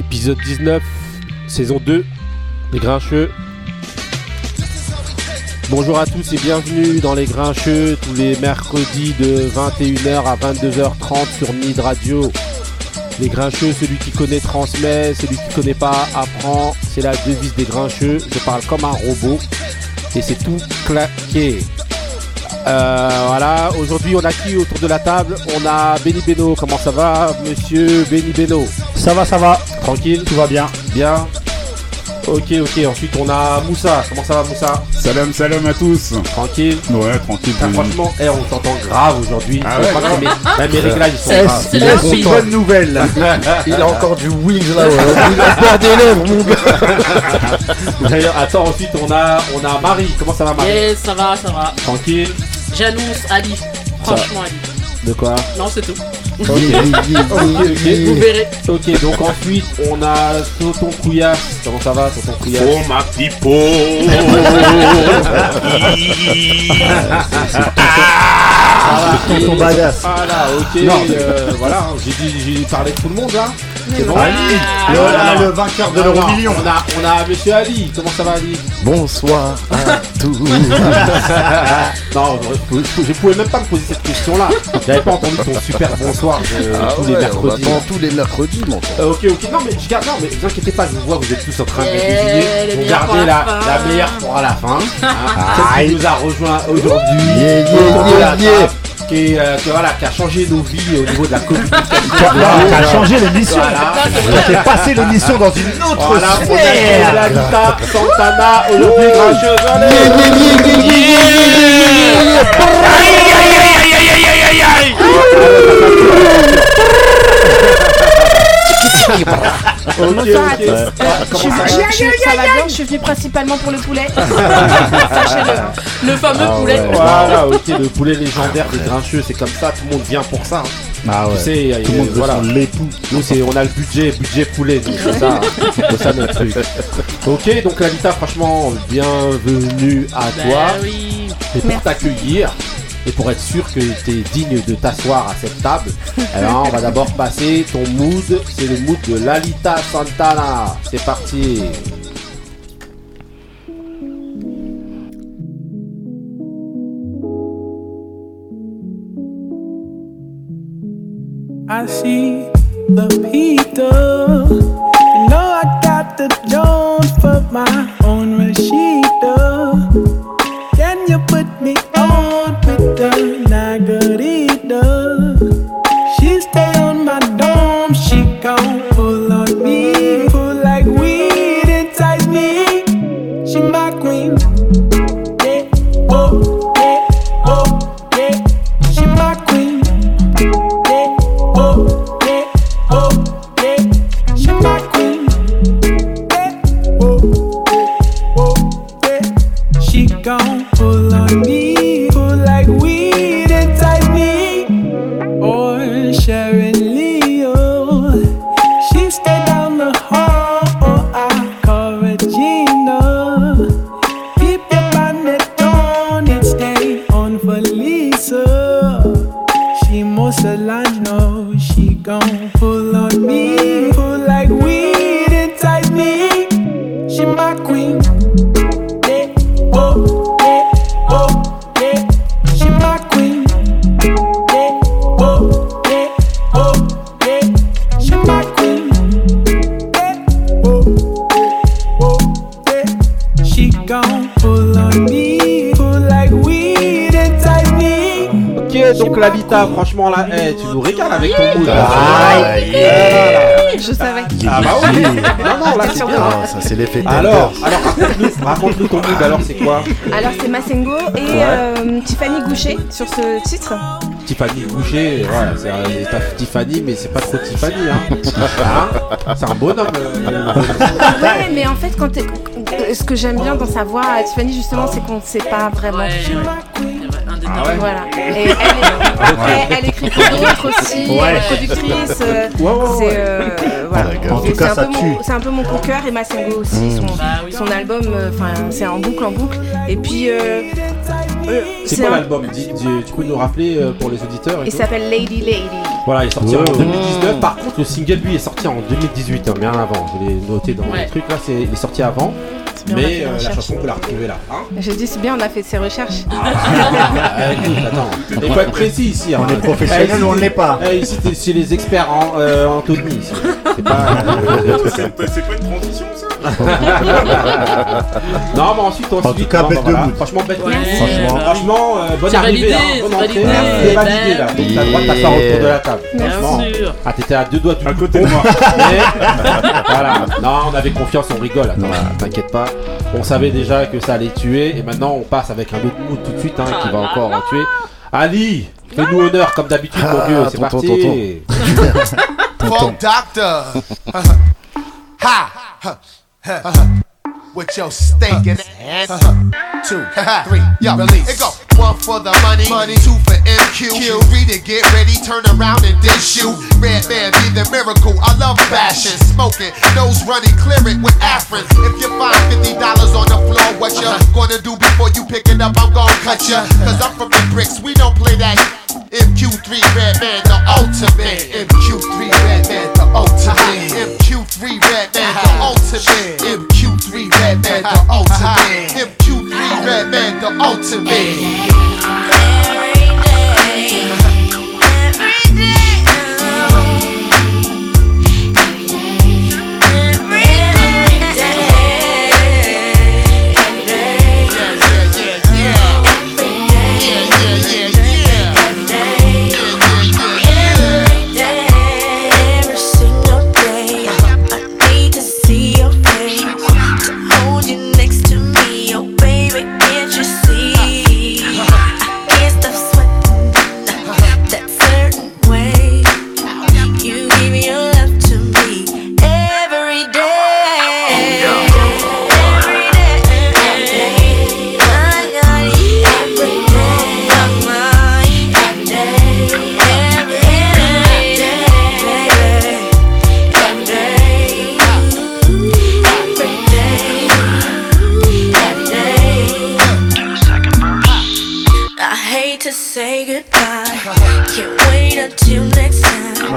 Épisode 19, saison 2, Les Grincheux. Bonjour à tous et bienvenue dans Les Grincheux, tous les mercredis de 21h à 22h30 sur Nid Radio. Les Grincheux, celui qui connaît transmet, celui qui connaît pas apprend. C'est la devise des Grincheux. Je parle comme un robot et c'est tout claqué. Euh, voilà, aujourd'hui on a qui autour de la table? On a Benny Beno, comment ça va monsieur Benny Beno? Ça va, ça va, Tranquille tout va bien. Bien Ok, ok, ensuite on a Moussa, comment ça va Moussa? Salam salam à tous Tranquille Ouais, tranquille. Franchement, eh, on t'entend grave aujourd'hui. Ah ouais, crois que grave. mes- Même mes réglages ils sont Est-ce- graves. Il est une bonne nouvelle. Il a encore du wings là, ouais. il a des lèvres, mon gars. D'ailleurs, attends, ensuite on a, on a Marie, comment ça va Marie? Yes, ça va, ça va. Tranquille J'annonce Ali. Franchement, Ali. De quoi? Non, c'est tout. Ok, ok, Vous verrez. ok, donc ensuite on a Tonton Couillasse, comment ça va Tonton Couillasse Oh ma pipo Badass. Ah là, ok, Non. euh, voilà, j'ai dit, j'ai parlé de tout le monde là. C'est bon Ali, Ah, le, voilà. le vainqueur de l'euro million. On a, on a Monsieur Ali, comment ça va Ali? Bonsoir à tous. Non, je, pouvais même pas me poser cette question là. J'avais pas entendu ton super bonsoir de Ah tous les ouais, on mercredis. attend tous les mercredis, mon. Euh, ok, ok, non mais je garde, non mais vous inquiétez pas, je vous vois, vous êtes tous en train de Eh, désigner. le Vous gardez la meilleure pour à la fin. Celle qui nous a rejoint aujourd'hui. Yeah, yeah, yeah, Qui, est, euh, que, voilà, qui a changé nos vies au niveau de la communication. T'as t'as changé l'émission. Voilà. T'as fait passer l'émission dans une autre Voilà, a sphère. Ah, va je- ça va bien, je suis venue principalement pour le poulet. Sachez-le. Le fameux Ah poulet. ouais. Voilà, ok, le poulet légendaire des grincheux, c'est comme ça, tout le monde vient pour ça. hein. Ah Tu sais, Tout le monde veut voilà. l'époux. Nous, c'est, on a le budget, budget poulet, donc c'est ça, hein. c'est ça notre truc. Ok, donc Lalita, franchement, bienvenue à Bah toi. oui. Et pour t'accueillir, et pour être sûr que tu es digne de t'asseoir à cette table, alors on va d'abord passer ton mood, c'est le mood de Lalita Santana. C'est parti. I see the Peter. You know I got the Jones for my own Rashida. Alors, raconte-nous, ton mood. Alors c'est quoi Alors c'est Massengo et Ouais. euh, Tiffany Goucher sur ce titre. Tiffany Goucher, ouais, c'est euh, Tiffany, mais c'est pas trop Tiffany, hein. Hein? C'est un bonhomme. euh, Ouais, mais en fait, quand t'es- ce que j'aime bien dans sa voix à Tiffany justement, c'est qu'on ne sait pas vraiment. Ouais, Ah ouais. Voilà. Et elle, est- elle- elle écrit pour d'autres aussi, Ouais. elle est productrice. euh, Ouais, ouais, c'est ouais. euh, voilà. En tout cas, c'est un ça peu tue. mon- C'est un peu mon coup de cœur et Massengo aussi. Son, Bah oui. son album, euh, enfin, c'est en boucle, en boucle. Et puis, euh, C'est C'est quoi un- l'album? Dis- dis- Tu peux nous rappeler euh, pour les auditeurs et Il s'appelle Lady Lady. Voilà, il est sorti Ouais, en ouais. 2019. Par contre, le single, lui, est sorti en 2018, hein, bien avant. Je l'ai noté dans Ouais. le truc là, c'est, il est sorti avant. Mais euh, la chanson, on peut la retrouver là. Hein J'ai dit, c'est bien, on a fait ses recherches. Ah, écoute, attends. Il faut être précis ici. hein. On est professionnel Eh, ici, ou on t'es- l'est pas eh, Ici, chez les experts en euh, Anthony. ici. C'est pas. euh, C'est pas une transition ça non, mais ensuite, on En tout cas, bête de mood. Franchement, bête de Ouais, mood. Franchement. Franchement, euh, bonne arrivée. validé, hein, bonne entrée. validé. C'est validé là. Donc, t'as le droit de t'asseoir Yeah. autour de la table. Bien Franchement. sûr. Ah, t'étais à deux doigts du À côté de moi. Voilà. Non, on avait confiance, on rigole. Attends, t'inquiète pas. On savait déjà que ça allait tuer. Et maintenant, on passe avec un autre mood tout de suite hein, qui va encore en tuer. Ali, fais-nous honneur comme d'habitude, mon Ah, vieux. C'est tonton, parti. Quote doctor. ha. ha. With your stinking ass. Two, three, yo, release. It go. One for the money, money. Two for MQ. Three to get ready, turn around and dish you. Red man be the miracle. I love fashion, smoking, nose running, clear it with Afrin. If you find fifty dollars on the floor, what you gonna do before you pick it up? I'm gonna cut ya. Cause I'm from the bricks, we don't play that. MQ3 Red Man, the ultimate. MQ3 Red Man, the ultimate. MQ3 Red Man, the ultimate. MQ3 Red Man, the ultimate. MQ3 Red Man, the ultimate. Every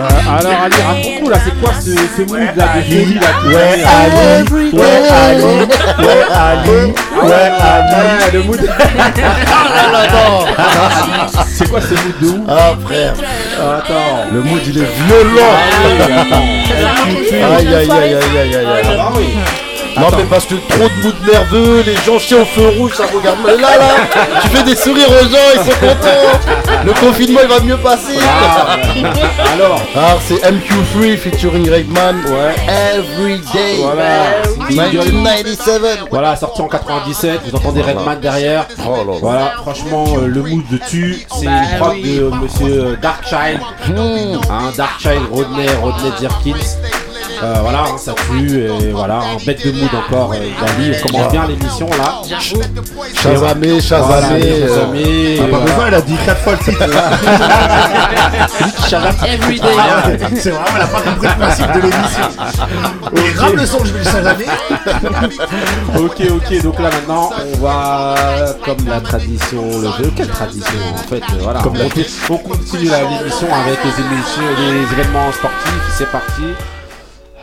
alors, Ali, raconte-nous là, c'est quoi ce, ce mood là de Julie là Ouais, Ali, ouais, Ali, ouais, Ali, ouais, Ali. Ouais, le mood. C'est quoi ce mood de ouf? Ah frère, Attends. le mood il est violent. Ah Aïe aïe aïe aïe aïe aïe bah. Non mais parce que trop de mood nerveux, les gens chient au feu rouge, ça regarde mal. Là là, tu fais des sourires aux gens, ils sont contents. Le confinement il va mieux passer. Alors, Alors c'est MQ3 featuring Redman, ouais. Every day. voilà. 1997. Voilà, sorti en 97, vous entendez Redman derrière. Oh là là. Voilà, franchement, euh, le mood de tu, c'est une prod de euh, monsieur euh, Darkchild. Hein, Darkchild, Rodney, Rodney Jerkins. Euh, voilà, hein, ça tue, et voilà, un bête de mood encore, euh, Dali. On commence bien l'émission là. Euh, Shazamé, Ah, pas besoin, il a dit 4 fois le titre. Every day. Ah, C'est vraiment, elle a pas compris le principe de l'émission. Est grave le son je vais le Shazamé. Ok, ok, donc là maintenant, on va, comme la tradition le veut, quelle tradition en fait, euh, voilà, on, continue, on continue la- l'émission avec les émissions, les événements sportifs, c'est parti.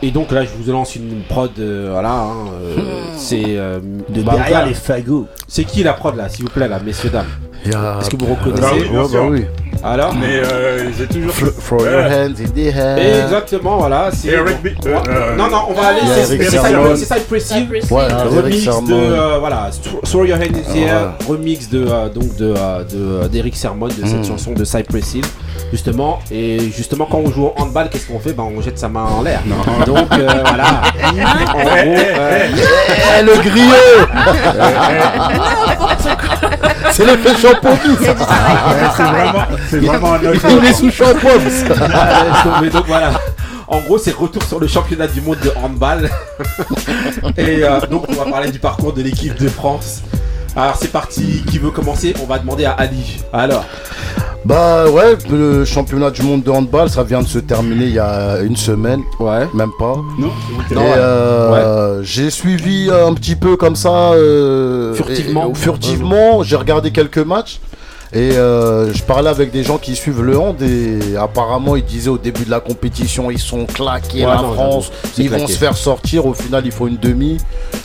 Et donc là, je vous lance une prod, euh, voilà, hein, euh, c'est euh, De bah, derrière les fagots. C'est qui la prod là, s'il vous plaît, là, messieurs dames? Est-ce que vous reconnaissez? Oui, bien Ouais, sûr. bah oui. Alors Mais euh, j'ai toujours. Throw throw your hands in the air. Exactement, voilà. c'est- Eric B- euh, euh, non, non, on va aller. C'est Eric c'est Sermon. Cypress- c'est Cypress Hill. Cypress Ouais, Hill. Eric remix de euh, voilà Th- Throw Your Hand in the Air, Ouais. remix de euh, donc de euh, de d'Eric Sermon de cette Mm. chanson de Cypress Hill justement et justement quand on joue au handball qu'est-ce qu'on fait? Ben on jette sa main en l'air donc euh, voilà en gros euh, Eh, le griot C'est l'effet shampoing C'est vraiment, c'est vraiment un Il autre. faut les sous shampoing mais donc voilà en gros, c'est retour sur le championnat du monde de handball. Et euh, donc, on va parler du parcours de l'équipe de France. Alors, c'est parti. Qui veut commencer? On va demander à Ali. Alors, Bah ouais, le championnat du monde de handball, ça vient de se terminer il y a une semaine, Ouais. même pas. Non Et ouais. euh, j'ai suivi un petit peu comme ça, euh, Furtivement. et- furtivement. J'ai regardé quelques matchs et euh, je parlais avec des gens qui suivent le hand et apparemment ils disaient au début de la compétition ils sont claqués Ouais, la non, France, ils vont se faire sortir. Au final ils font une demi,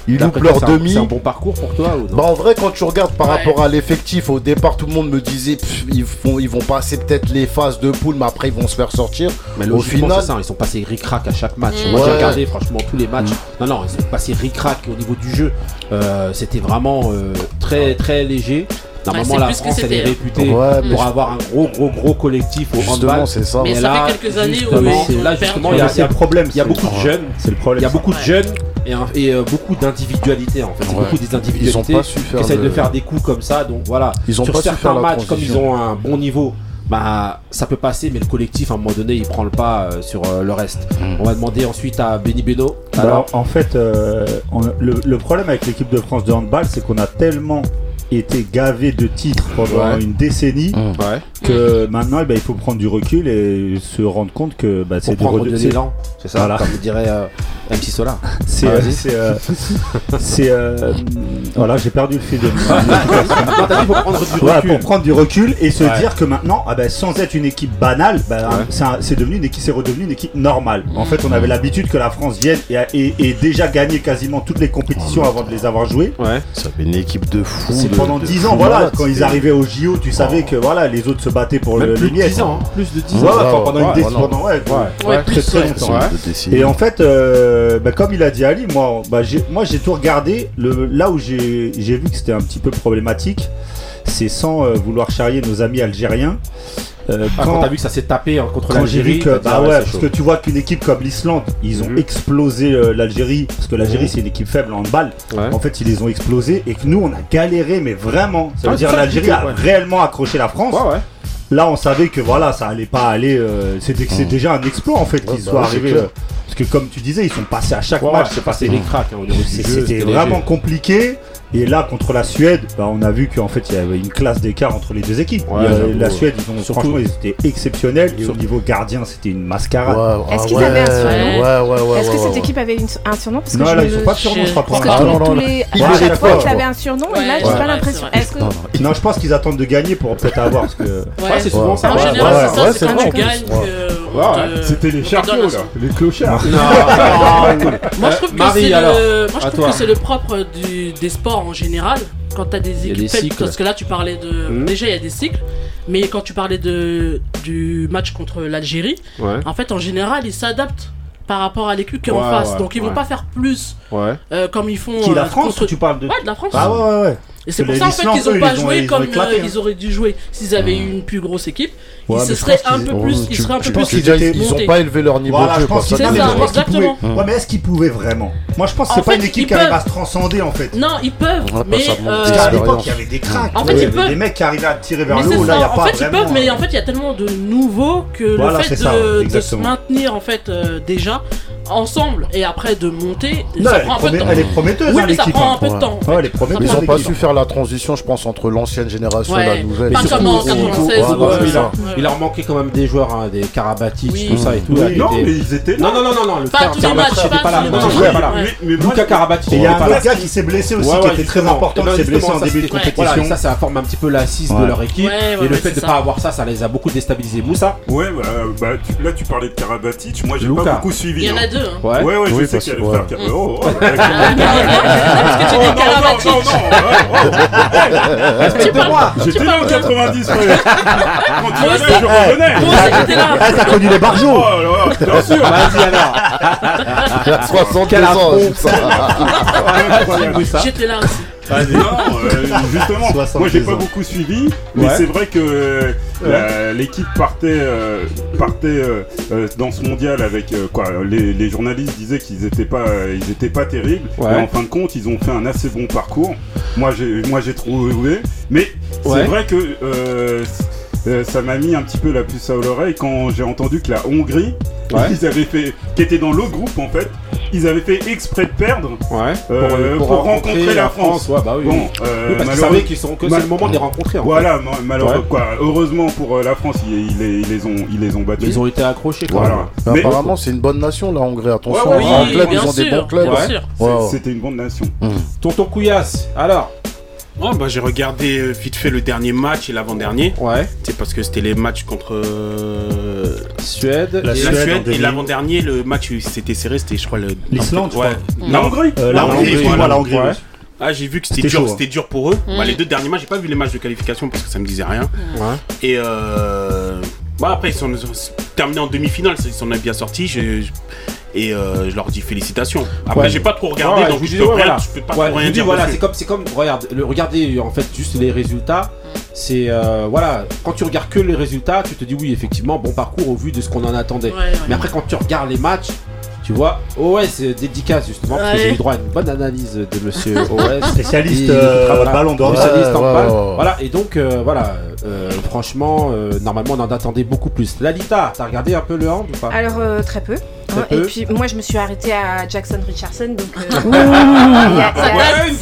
ils loupent leur un- demi. C'est un bon parcours pour toi ou non Bah en vrai quand tu regardes par Ouais. rapport à l'effectif au départ tout le monde me disait pff, ils vont ils vont passer peut-être les phases de poule mais après ils vont se faire sortir. Mais Au final- ça, ils sont passés ric-rac à chaque match. Mm. Moi, j'ai regardé franchement tous les matchs. Non, non, ils sont passés ric-rac au niveau du jeu. Euh, c'était vraiment euh, très, très léger. Normalement, c'est la plus ce que France, elle est c'était. réputée Ouais, pour avoir un gros, gros, gros collectif au handball. c'est ça. Mais Et ça là, fait quelques années où là, justement, il y a, le problème. il y a beaucoup de jeunes. C'est le problème. Il y a beaucoup de Ouais. jeunes et, un- et, euh, beaucoup d'individualité en fait. C'est Ouais. beaucoup des Ils ont individualités pas su qui faire essayent de faire des coups comme ça. Donc voilà, Ils ont sur pas su certains matchs, comme ils ont un bon niveau, bah ça peut passer, mais le collectif à un moment donné, il prend le pas euh, sur euh, le reste. Mm. On va demander ensuite à Benny Beno. Bah, Alors, en fait, euh, on- le, le problème avec l'équipe de France de handball, c'est qu'on a tellement été gavé de titres pendant Ouais. une décennie Mm. ouais, que maintenant, eh ben, il faut prendre du recul et se rendre compte que bah, c'est prendre de l'élan, c'est ça, Voilà. comme dirait euh, MC Solar. C'est, Ah, euh, c'est, euh, euh, voilà, j'ai perdu le fil de non, t'as dit faut prendre du Voilà, recul. pour prendre du recul et se Ouais. dire que maintenant, ah ben, sans être une équipe banale, ben, Ouais. c'est, devenu une équipe, c'est redevenu une équipe normale. En fait, on avait l'habitude que la France vienne et, a- et, et déjà gagné quasiment toutes les compétitions avant de les avoir jouées. Ouais. Ça fait une équipe de fous. Pendant de 10 fous ans, voilà, quand ils arrivaient au JO, tu savais que voilà, les autres se battaient pour Même le, plus les de miettes. 10 ans, hein. plus de 10 Ouais, ans. ouais, enfin, pendant une décennie, ouais, Ouais. Ouais, très très ouais. longtemps. Et en fait, euh, bah, comme il a dit Ali, moi, bah, j'ai, moi j'ai tout regardé. Le, là où j'ai, j'ai vu que c'était un petit peu problématique, c'est sans euh, vouloir charrier nos amis algériens. Euh, Ah, quand t'as vu que ça s'est tapé hein, contre l'Algérie, bah ah ouais, parce chaud. que tu vois qu'une équipe comme l'Islande, ils ont Mhm. explosé euh, l'Algérie, parce que l'Algérie Mhm. c'est une équipe faible en. Ouais. En fait, ils les ont explosés et que nous on a galéré, mais vraiment. Ça veut Ah, dire l'Algérie a réellement accroché la France. Ouais. Là, on savait que voilà, ça allait pas aller. euh, c'était c'est Mhm. déjà un exploit en fait qu'ils bah soient arrivés. euh, parce que comme tu disais, ils sont passés à chaque match. c'est passé les cracks hein. C'était vraiment compliqué. Et là, contre la Suède, bah, on a vu qu'en fait, il y avait une classe d'écart entre les deux équipes. Ouais, la. Suède, ils ont, Surtout- franchement, ils étaient exceptionnels. Et au Surtout- niveau gardien, c'était une mascarade. Ouais, Est-ce ah qu'ils ouais, avaient un surnom Ouais, ouais, ouais. Est-ce que ouais, cette ouais. équipe avait une- un surnom Parce que Non, je là, ils sont pas de surnom, je crois. Parce que pas. Ah, tous, non, non, tous non. les. Ils à chaque fois, crois. avais un surnom et là, Ouais, j'ai ouais, pas l'impression. Non, non. Non, je pense qu'ils attendent de gagner pour peut-être avoir. Parce que... Ouais, Ouais, c'est souvent ça. En général, c'est ça, c'est gagnes C'était les chariots là, les clochards. Moi, je trouve que Marie, c'est alors, le, moi, je à trouve toi. que c'est le propre du, des sports en général. Quand t'as des y a équipes des faibles, cycles. parce que là tu parlais de. Mhm. Déjà, il y a des cycles, mais quand tu parlais de, du match contre l'Algérie, Ouais, en fait, en général, ils s'adaptent par rapport à l'équipe qui est en face. ouais, Donc, ils vont pas faire plus ouais. euh, comme ils font. Qui, la euh, France contre- tu parles de. Ouais, de la France. Ah ouais, ouais, ouais. Et c'est pour ça en fait qu'ils ont Islandais, pas ils ont- joué ils ont comme éclaté, euh, hein. ils auraient dû jouer. S'ils avaient eu une plus grosse équipe, Ouais, ils se seraient un peu plus. Ils seraient un peu plus ils ont montés. pas élevé leur niveau Voilà, je pense C'est ça, exactement. pouvaient- Ouais, mais est-ce qu'ils pouvaient vraiment? Moi, je pense que En c'est pas fait, une équipe ils qui arrive à se transcender en fait. Non, ils peuvent, mais euh, qu'à l'époque, il y avait des cracks. En fait, vois, il y ils avait peuvent. des mecs qui arrivaient à tirer vers le haut. Là, il a en pas fait ils peuvent, mais en fait il y a tellement de nouveaux que le fait de, se maintenir en fait euh, déjà ensemble et après de monter, Non, ça elle, est prend un peu de temps. elle est prometteuse, Oui, hein, mais ça prend un peu de temps. en Ouais, fait. elle est prometteuse. Ils Ça ont prend pas su faire la transition, je pense, entre l'ancienne génération et la nouvelle. Pas Et comme surtout- en 96 Ouais, ou voilà, c'est ça. ouais. Il leur manquait quand même des joueurs, hein, des Karabatic, Oui. tout ça et tout. Oui. là, qui Non, mais ils étaient non, là. non, non, non, non, le Pas frère tous les Karabatic matchs, n'était pas pas là. tous les Non, non, matchs, il était pas là. ouais. Mais, mais moi, Luca Karabatic, Et il y a pas un qui s'est blessé aussi, qui était très important, qui s'est blessé en ça, début de compétition. Ça, ça forme un petit peu l'assise de leur équipe. Et le fait de ça. pas avoir ça, ça les a beaucoup déstabilisés. Moussa Ouais, bah, bah, là tu parlais de Karabatic, moi j'ai pas beaucoup suivi. Il y en hein. a deux. Hein. Ouais. Ouais, je Oui, sais parce qu'il y a que- le frère Oh, non, non, non, non, Respecte-moi J'étais là en 90, frère. Quand tu aussi. je revenais. Ah, t'as connu les Oh barjots là là, bien sûr. Vas-y alors Il a 62 Quel ans, J'étais là aussi. Non, euh, justement, 72 moi j'ai pas ans. beaucoup suivi, mais Ouais. c'est vrai que euh, l'équipe partait, euh, partait euh, dans ce mondial avec euh, quoi les, les journalistes disaient qu'ils étaient pas, ils étaient pas terribles, Ouais. et en fin de compte ils ont fait un assez bon parcours. Moi j'ai, moi j'ai trouvé, mais c'est Ouais. vrai que ça m'a mis un petit peu la puce à l'oreille quand j'ai entendu que la Hongrie, Ouais. ils avaient fait, qui était dans l'autre groupe en fait, ils avaient fait exprès de perdre Ouais. euh, pour, rencontrer la France. Ouais, bah oui. Bon, oui. euh, Oui, parce qu'ils savaient qu'ils sont que c'est le moment de les rencontrer. En Voilà, ma- malheureux Ouais. quoi. Heureusement pour euh, la France, ils, ils les, ils les ont, ils les ont fait. battus. Ils ont été accrochés quand Voilà. même. Mais Mais- apparemment, c'est une bonne nation, la Hongrie. Attention, Ouais, ouais, en oui, club, bien ils ont des bons clubs. C'était une bonne nation. Tonton Couillasse, alors Oh, bah, j'ai regardé euh, vite fait le dernier match et l'avant-dernier. Ouais. C'est parce que c'était les matchs contre euh, Suède. La la et- Suède, en Suède et l'avant-dernier, le match où c'était serré, c'était je crois le. L'Islande, Ouais. La Hongrie Euh, la La Hongrie, voilà. la Hongrie. Ouais. Ah, j'ai vu que c'était dur, hein. c'était dur pour eux. Mm. Bah, les deux derniers matchs, j'ai pas vu les matchs de qualification parce que ça me disait rien. Ouais. Et euh... bah, après, ils sont terminés en demi-finale, ils s'en sont bien sortis. je- je- Et euh, je leur dis félicitations. Après, Ouais. j'ai pas trop regardé, Ouais, donc je je dis, peux, ouais, rien, voilà. je peux pas Ouais, trop rien dis, dire. voilà, c'est comme, c'est comme, regarde, le, regardez en fait juste les résultats. C'est euh, voilà, quand tu regardes que les résultats, tu te dis oui, effectivement, bon parcours au vu de ce qu'on en attendait. Ouais, ouais. Mais après, quand tu regardes les matchs, tu vois, OS dédicace justement, parce que j'ai eu droit à une bonne analyse de monsieur OS. Spécialiste euh, voilà. ballon d'or. Ouais. Spécialiste en ouais, balle. ouais, ouais. Voilà, et donc euh, voilà, euh, franchement, euh, normalement on en attendait beaucoup plus. Lalita, t'as regardé un peu le hand ou pas? Alors, euh, très peu. Très peu. Et puis, moi, je me suis arrêtée à Jackson Richardson, donc. euh, il y a- Ouais, une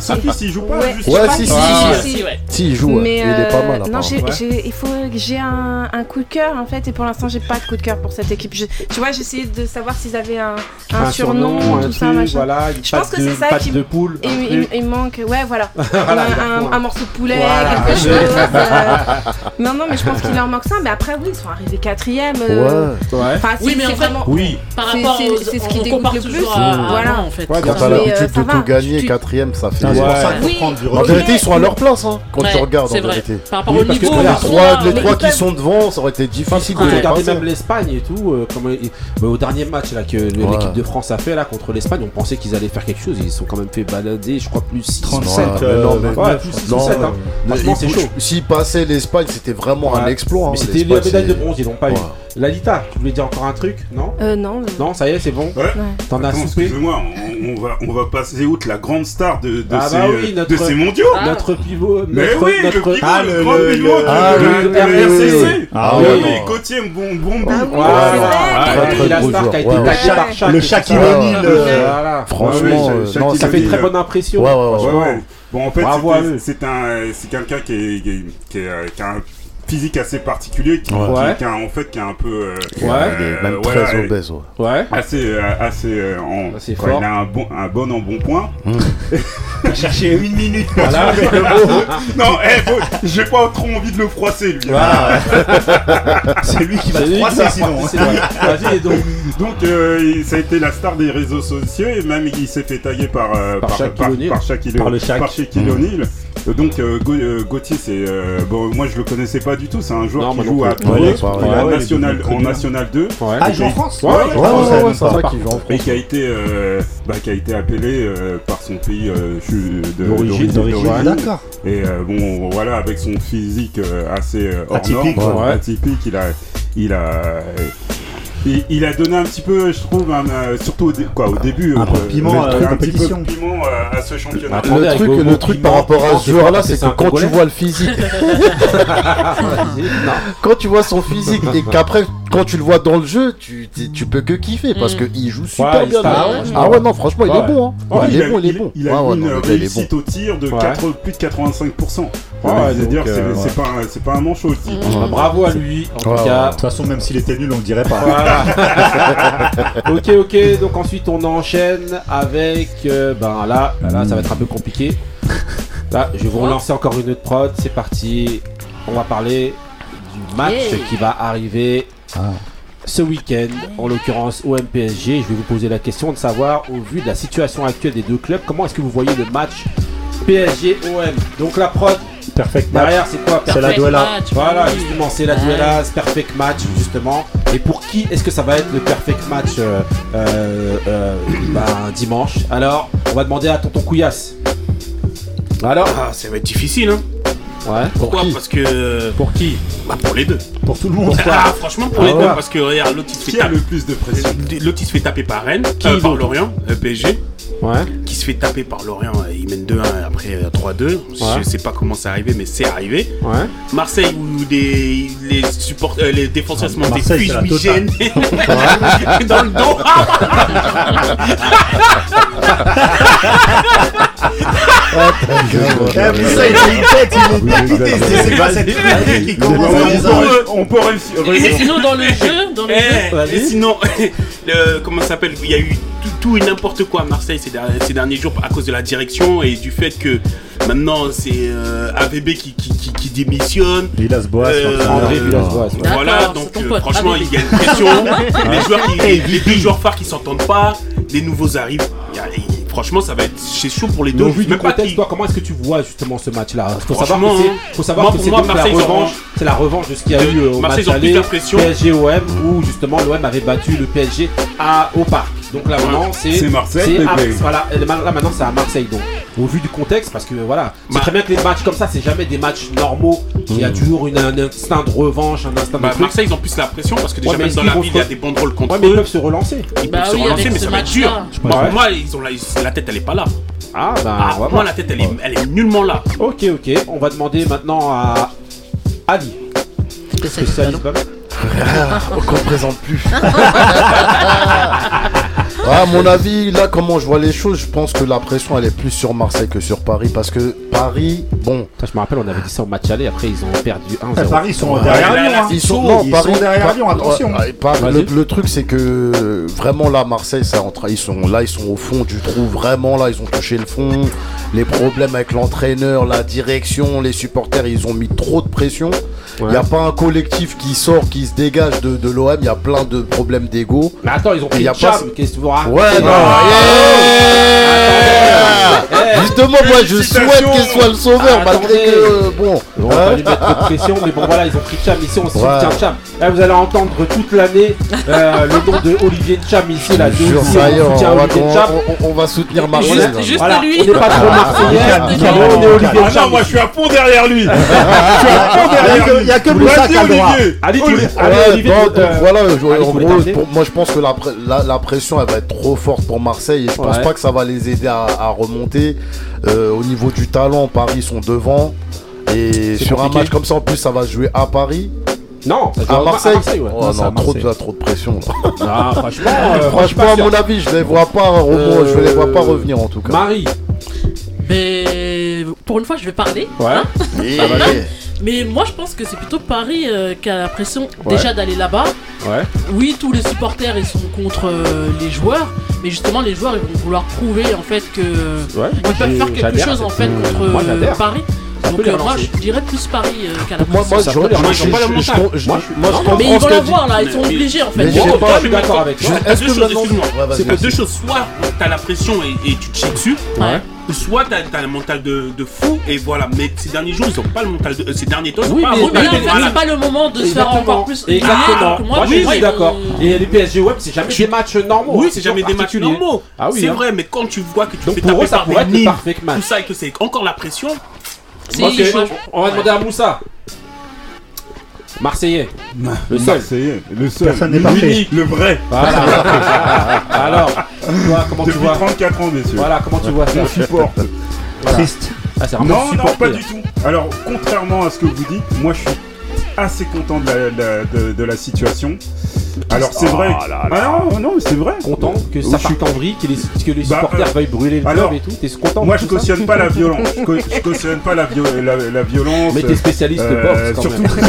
son, fils, il joue pas. Ouais. juste- Ouais, si, si, si, que si. si, Si, ouais. Si, il joue. Mais il est pas euh, mal. non, il faut que j'ai un, un coup de cœur en fait, et pour l'instant j'ai pas de coup de cœur pour cette équipe. Je- tu vois, j'essayais de savoir s'ils avaient un, un, surnom, un tout truc, ça, machin. voilà, Je pense que c'est ça qui- de poule. Il, manque, ouais, voilà, Voilà, un, morceau de poulet, quelque chose. euh, Non, non, mais je pense qu'il leur manque ça. Mais après, oui, ils sont arrivés quatrième. Euh, Ouais. Ouais. Enfin, Oui, c'est- mais en fait- vraiment. Oui. Par C'est- rapport c'est- aux, c'est ce qui on dégoûte compare le plus. à- Voilà. en fait. Ouais, Quand t'as euh, l'habitude ça de tout gagner, quatrième, ça fait. C'est pour ça Ouais. qu'il Oui. faut prendre du En vérité, ils sont à leur place hein, quand Ouais, tu regardes en vérité. Par rapport Oui, au parce que niveau. les trois, qui sont devant, ça aurait été difficile Quand passer. même l'Espagne et tout, euh, bah, au dernier match là que l'équipe de France a fait là contre l'Espagne, on pensait qu'ils allaient faire quelque chose. Ils se sont quand même fait balader, je crois plus 6 37, Ouais, euh, non, mais- plus 6 ou Non, 7. Hein. S'ils passaient l'Espagne, c'était vraiment un exploit. hein, Mais c'était la médaille de bronze, ils l'ont pas eu. Lalita, tu voulais dire encore un truc Non Euh, non. Non, ça y est, c'est bon Ouais. T'en as Attends, soupé excusez-moi, on, on va, on va passer outre la grande star de, de, Ah ces, bah oui, euh, notre- de ces mondiaux. Ah. Notre pivot, Mais oui, notre... le pivot, Ah, le, le- grand le- pivot le- de, Ah, de- le de RCC. RCC. Ah oui, ouais, oui. Gauthier bon, bon, bon. Ah oui, c'est. Ah, la star qui a été. Ouais, taguée par Shaq Le et tout Shaquille ça. O'Neal, Ouais. euh, Voilà. Franchement, Ouais, ouais, euh, Shaquille non, Ça fait une très bonne impression. Ouais, ouais, ouais. Ouais, ouais. Bon, en fait, Bravo à c'était- eux. c'est un, c'est quelqu'un qui, est, qui, est- qui, est, euh, qui a un physique assez particulier, qui, Ouais. qui- Ouais. qui a, en fait, qui est un peu, euh, Ouais. Il est même euh, très voilà, obèse. ouais. Ouais. assez, euh, assez, euh, en, Assez fort. il a un bon, un bon en bon point. T'as cherché une minute pour Voilà. trouver le mot. non, eh, faut- j'ai pas trop envie de le froisser, lui. Voilà. C'est lui qui va lui froisser sinon. Vas-y, et donc. Donc, euh, ça a été la star des réseaux sociaux et même il s'est fait tailler par euh, Par Shaquille par Shaquille Par le par Shaquille Mmh. O'Neal. Euh, Donc euh, euh, Gauthier, c'est euh, bon, moi je le connaissais pas du tout. C'est un joueur Non, qui non joue à Ouais, Ouais, en ouais, national, il est très en bien. national 2 Ouais. Ah, il joue en France Ouais, Ouais, ouais, ouais, ouais, c'est Par vrai contre. qu'ils jouent en et France. qui a été euh, bah, qui a été appelé euh, par son pays euh, D'origine, D'origine, d'accord. Et euh, bon, voilà, avec son physique euh, assez hors Atypique, norme, ouais. atypique, il a, il a, il, il a donné un petit peu, je trouve, un, euh, surtout au, dé- quoi, au début, Un peu de piment à la un petit peu de compétition. piment euh, à ce championnat. Attendez, Le truc, le truc piment, par rapport à ce joueur-là, c'est que quand tu vois le physique, quand tu vois son physique et qu'après, quand tu le vois dans le jeu, tu, tu, tu peux que kiffer parce Mm. qu'il joue super Ouais, il bien. Ah ouais, Ah ouais, non, franchement, il est bon. Hein. Ouais, il, a, est bon, il est bon. Il a Ouais, ouais, une il réussite au tir de Ouais. 4 plus de 85%. C'est-à-dire, c'est euh, pas, un- c'est pas un manchot type. Bah, Bravo à lui, en Ouais, tout ouais. cas. De toute façon, même s'il était nul, on le dirait pas. Voilà. ok, ok. Donc ensuite on enchaîne avec. euh, ben là, là, ça va être un peu compliqué. Là, je vais vous relancer encore une autre prod. C'est parti. On va parler du match Yeah. qui va arriver ce week-end, en l'occurrence au MPSG. Je vais vous poser la question de savoir, au vu de la situation actuelle des deux clubs, comment est-ce que vous voyez le match PSG-OM Donc la prod Perfect match. derrière, c'est quoi C'est la duella. match, voilà, oui. justement, c'est la Ouais. duella, perfect match, justement. Et pour qui est-ce que ça va être le perfect match euh, euh, euh, bah, dimanche? Alors, on va demander à Tonton Couillasse. Alors? Ah, ça va être difficile, hein. Ouais. Pourquoi qui Parce que. Pour qui Bah, pour les deux. Pour tout le monde. Ah, franchement, pour Ah les ouais. deux. Parce que, regarde, l'autre il se fait taper. le plus de pression L'autre il se fait taper par Rennes, Qui euh, par Lorient, euh, PSG, Ouais. qui se fait taper par Lorient, euh, il mène 2-1 après euh, 3-2. Je sais pas comment c'est arrivé, mais c'est arrivé. Ouais. Marseille où des, les, support, euh, les défenseurs se montent des c'est la fumigènes dans le dos. Moussa, il a une tête, il est dépité. C'est c'est pas cette tête qui commence à les on, peut, réussir. Et sinon, dans le jeu, dans le jeu, Eh, et sinon, comment ça s'appelle Il y a eu tout, et n'importe quoi à Marseille ces, der- ces derniers jours à cause de la direction et du fait que maintenant c'est euh, AVB qui, qui, qui, qui démissionne. Euh, Villas-Boas. ouais. D'accord, Voilà, donc euh, franchement, AVB. il y a une pression. les joueurs qui, les, les deux joueurs phares qui s'entendent pas, les nouveaux arrivent. Il y a- franchement, ça va être c'est chaud pour les Mais deux. au vu du Même pas contexte, qui- toi, comment est-ce que tu vois justement ce match-là Faut savoir Franchement, que c'est, faut savoir Moi, que c'est la revanche, c'est la revanche de ce qu'il y a eu euh, au Marseille, match aller la pression. PSG OM où justement l'OM avait battu le PSG à au parc. Donc là maintenant c'est C'est Marseille, c'est à- voilà, là maintenant c'est à Marseille donc. Au vu du contexte parce que voilà, c'est Bah- très bien que les matchs comme ça c'est jamais des matchs normaux. Il y a toujours une, un instinct de revanche, un instinct de Bah, truc. Marseille, ils ont plus la pression parce que déjà, Ouais, mais même dans la ville, se il y a des banderoles contre Ouais, mais ils peuvent se relancer. Ils Bah peuvent se oui, relancer, mais ça va être dur. Moi, Ouais. pour moi, ils ont la, la tête, elle est pas là. Ah bah Ah, on va pour moi, voir. la tête, elle est, elle est nullement là. Ok ok, on va demander maintenant à Ali. Spécialiste ballon. qu'on présente plus. Ah, à mon avis, là, comment je vois les choses, je pense que la pression, elle est plus sur Marseille que sur Paris. Parce que Paris, bon, Putain, Je me rappelle, on avait dit ça au match aller, après ils ont perdu 1-0. Eh, Paris, ils sont Ouais, derrière Lyon. hein. ils sont, non, Paris, derrière Lyon, attention. ouais, le, le truc, c'est que vraiment là, Marseille, ça entra- ils sont là, ils sont au fond du trou. Vraiment là, ils ont touché le fond. Les problèmes avec l'entraîneur, la direction, les supporters, ils ont mis trop de pression. Il Ouais. n'y a pas un collectif qui sort, qui se dégage de, de l'OM. Il y a plein de problèmes d'ego. Mais attends, ils ont pris y a le pas Cham, qu'est-ce que tu vous racontes Ouais, non. yeah Justement, moi, je souhaite qu'il soit le sauveur, Attendez. malgré que euh, bon. On va hein. pas lui mettre de pression, mais bon voilà, ils ont pris Cham ici, on se Ouais. soutient Cham. Là, vous allez entendre toute l'année euh, le nom de Olivier Cham ici, là. Je jure, Aussi, on on soutient va, Olivier on- Cham. on- on va soutenir Marseille. Juste, juste Voilà, lui. on n'est pas trop marseillais, mais calme, on est Olivier Ah Cham. non, moi je suis à fond derrière lui. je suis à fond derrière lui. Il y a que Moussa qui a le droit. Olivier. Allez, tu Olivier. allez, Ouais, Olivier, bon, donc euh, voilà, je- allez, en gros, moi je pense que la, pre- la, la pression elle va être trop forte pour Marseille et je pense Ouais. pas que ça va les aider à, à remonter. Euh, au niveau du talent, Paris sont devant. Et sur un match comme ça, en plus, ça va se jouer à Paris, Non, ça à Marseille. ouais. Oh, Non, trop, de, trop de pression. là. Non, franchement, euh, Franchement, à mon avis, je les vois pas, je les vois pas Euh, revenir en tout cas. Marie, Mais pour une fois, je vais parler. ouais. hein. Et- Mais moi, je pense que c'est plutôt Paris euh, qui a la pression Ouais. déjà d'aller là-bas. Ouais. Oui, tous les supporters ils sont contre euh, les joueurs, mais justement les joueurs ils vont vouloir prouver en fait que Ouais, ils moi, peuvent faire quelque chose en fait contre Moi, euh. Paris. Donc euh, moi je dirais plus Paris euh, qu'à la Moi, moi, Ça je, la mais ils vont que dit- l'avoir là, ils sont Mais- obligés en fait. mais je suis d'accord avec toi. Est-ce deux que maintenant- vas-y. T'as deux choses. Soit t'as la pression et, tu te chies dessus. Ouais. Soit t'as t'as le mental de, de fou et voilà. Mais ces derniers jours, ils ont pas le mental de. euh, ces derniers temps, ils ont Oui, pas mais- mais là, en fait, voilà. c'est pas le moment de se faire encore plus. Exactement. donc Moi, je suis d'accord. vont- Et les PSG web, c'est jamais des matchs normaux. Oui, c'est jamais des matchs normaux. Ah oui, c'est hein. vrai, mais quand tu vois que tu Donc fais pour eux, taper ça par pourrait être le Nîmes, parfait match. tout ça et que c'est encore la pression. Si, Ok, je- on va demander à Moussa. Marseillais. Le seul. Marseillais, le seul. Personne n'est Le parfait. unique, Le vrai. Voilà. Alors, toi, comment tu Depuis vois 34 ans, messieurs. Voilà, comment tu vois ça Je supporte. Triste. Ah, c'est vraiment Non, non, supporter. pas du tout. Alors, contrairement à ce que vous dites, moi je suis assez content de la, la- de, de la situation. Alors, c'est vrai. Ah non, non, c'est vrai. Content que ça je suis- parte en vrille, que les, que les Bah, supporters euh, veuillent brûler le alors, club et tout. T'es content Moi, je cautionne pas la violence. Je, co- je cautionne pas la, vio- la, la violence. Mais t'es spécialiste de Euh, boxe quand surtout, même.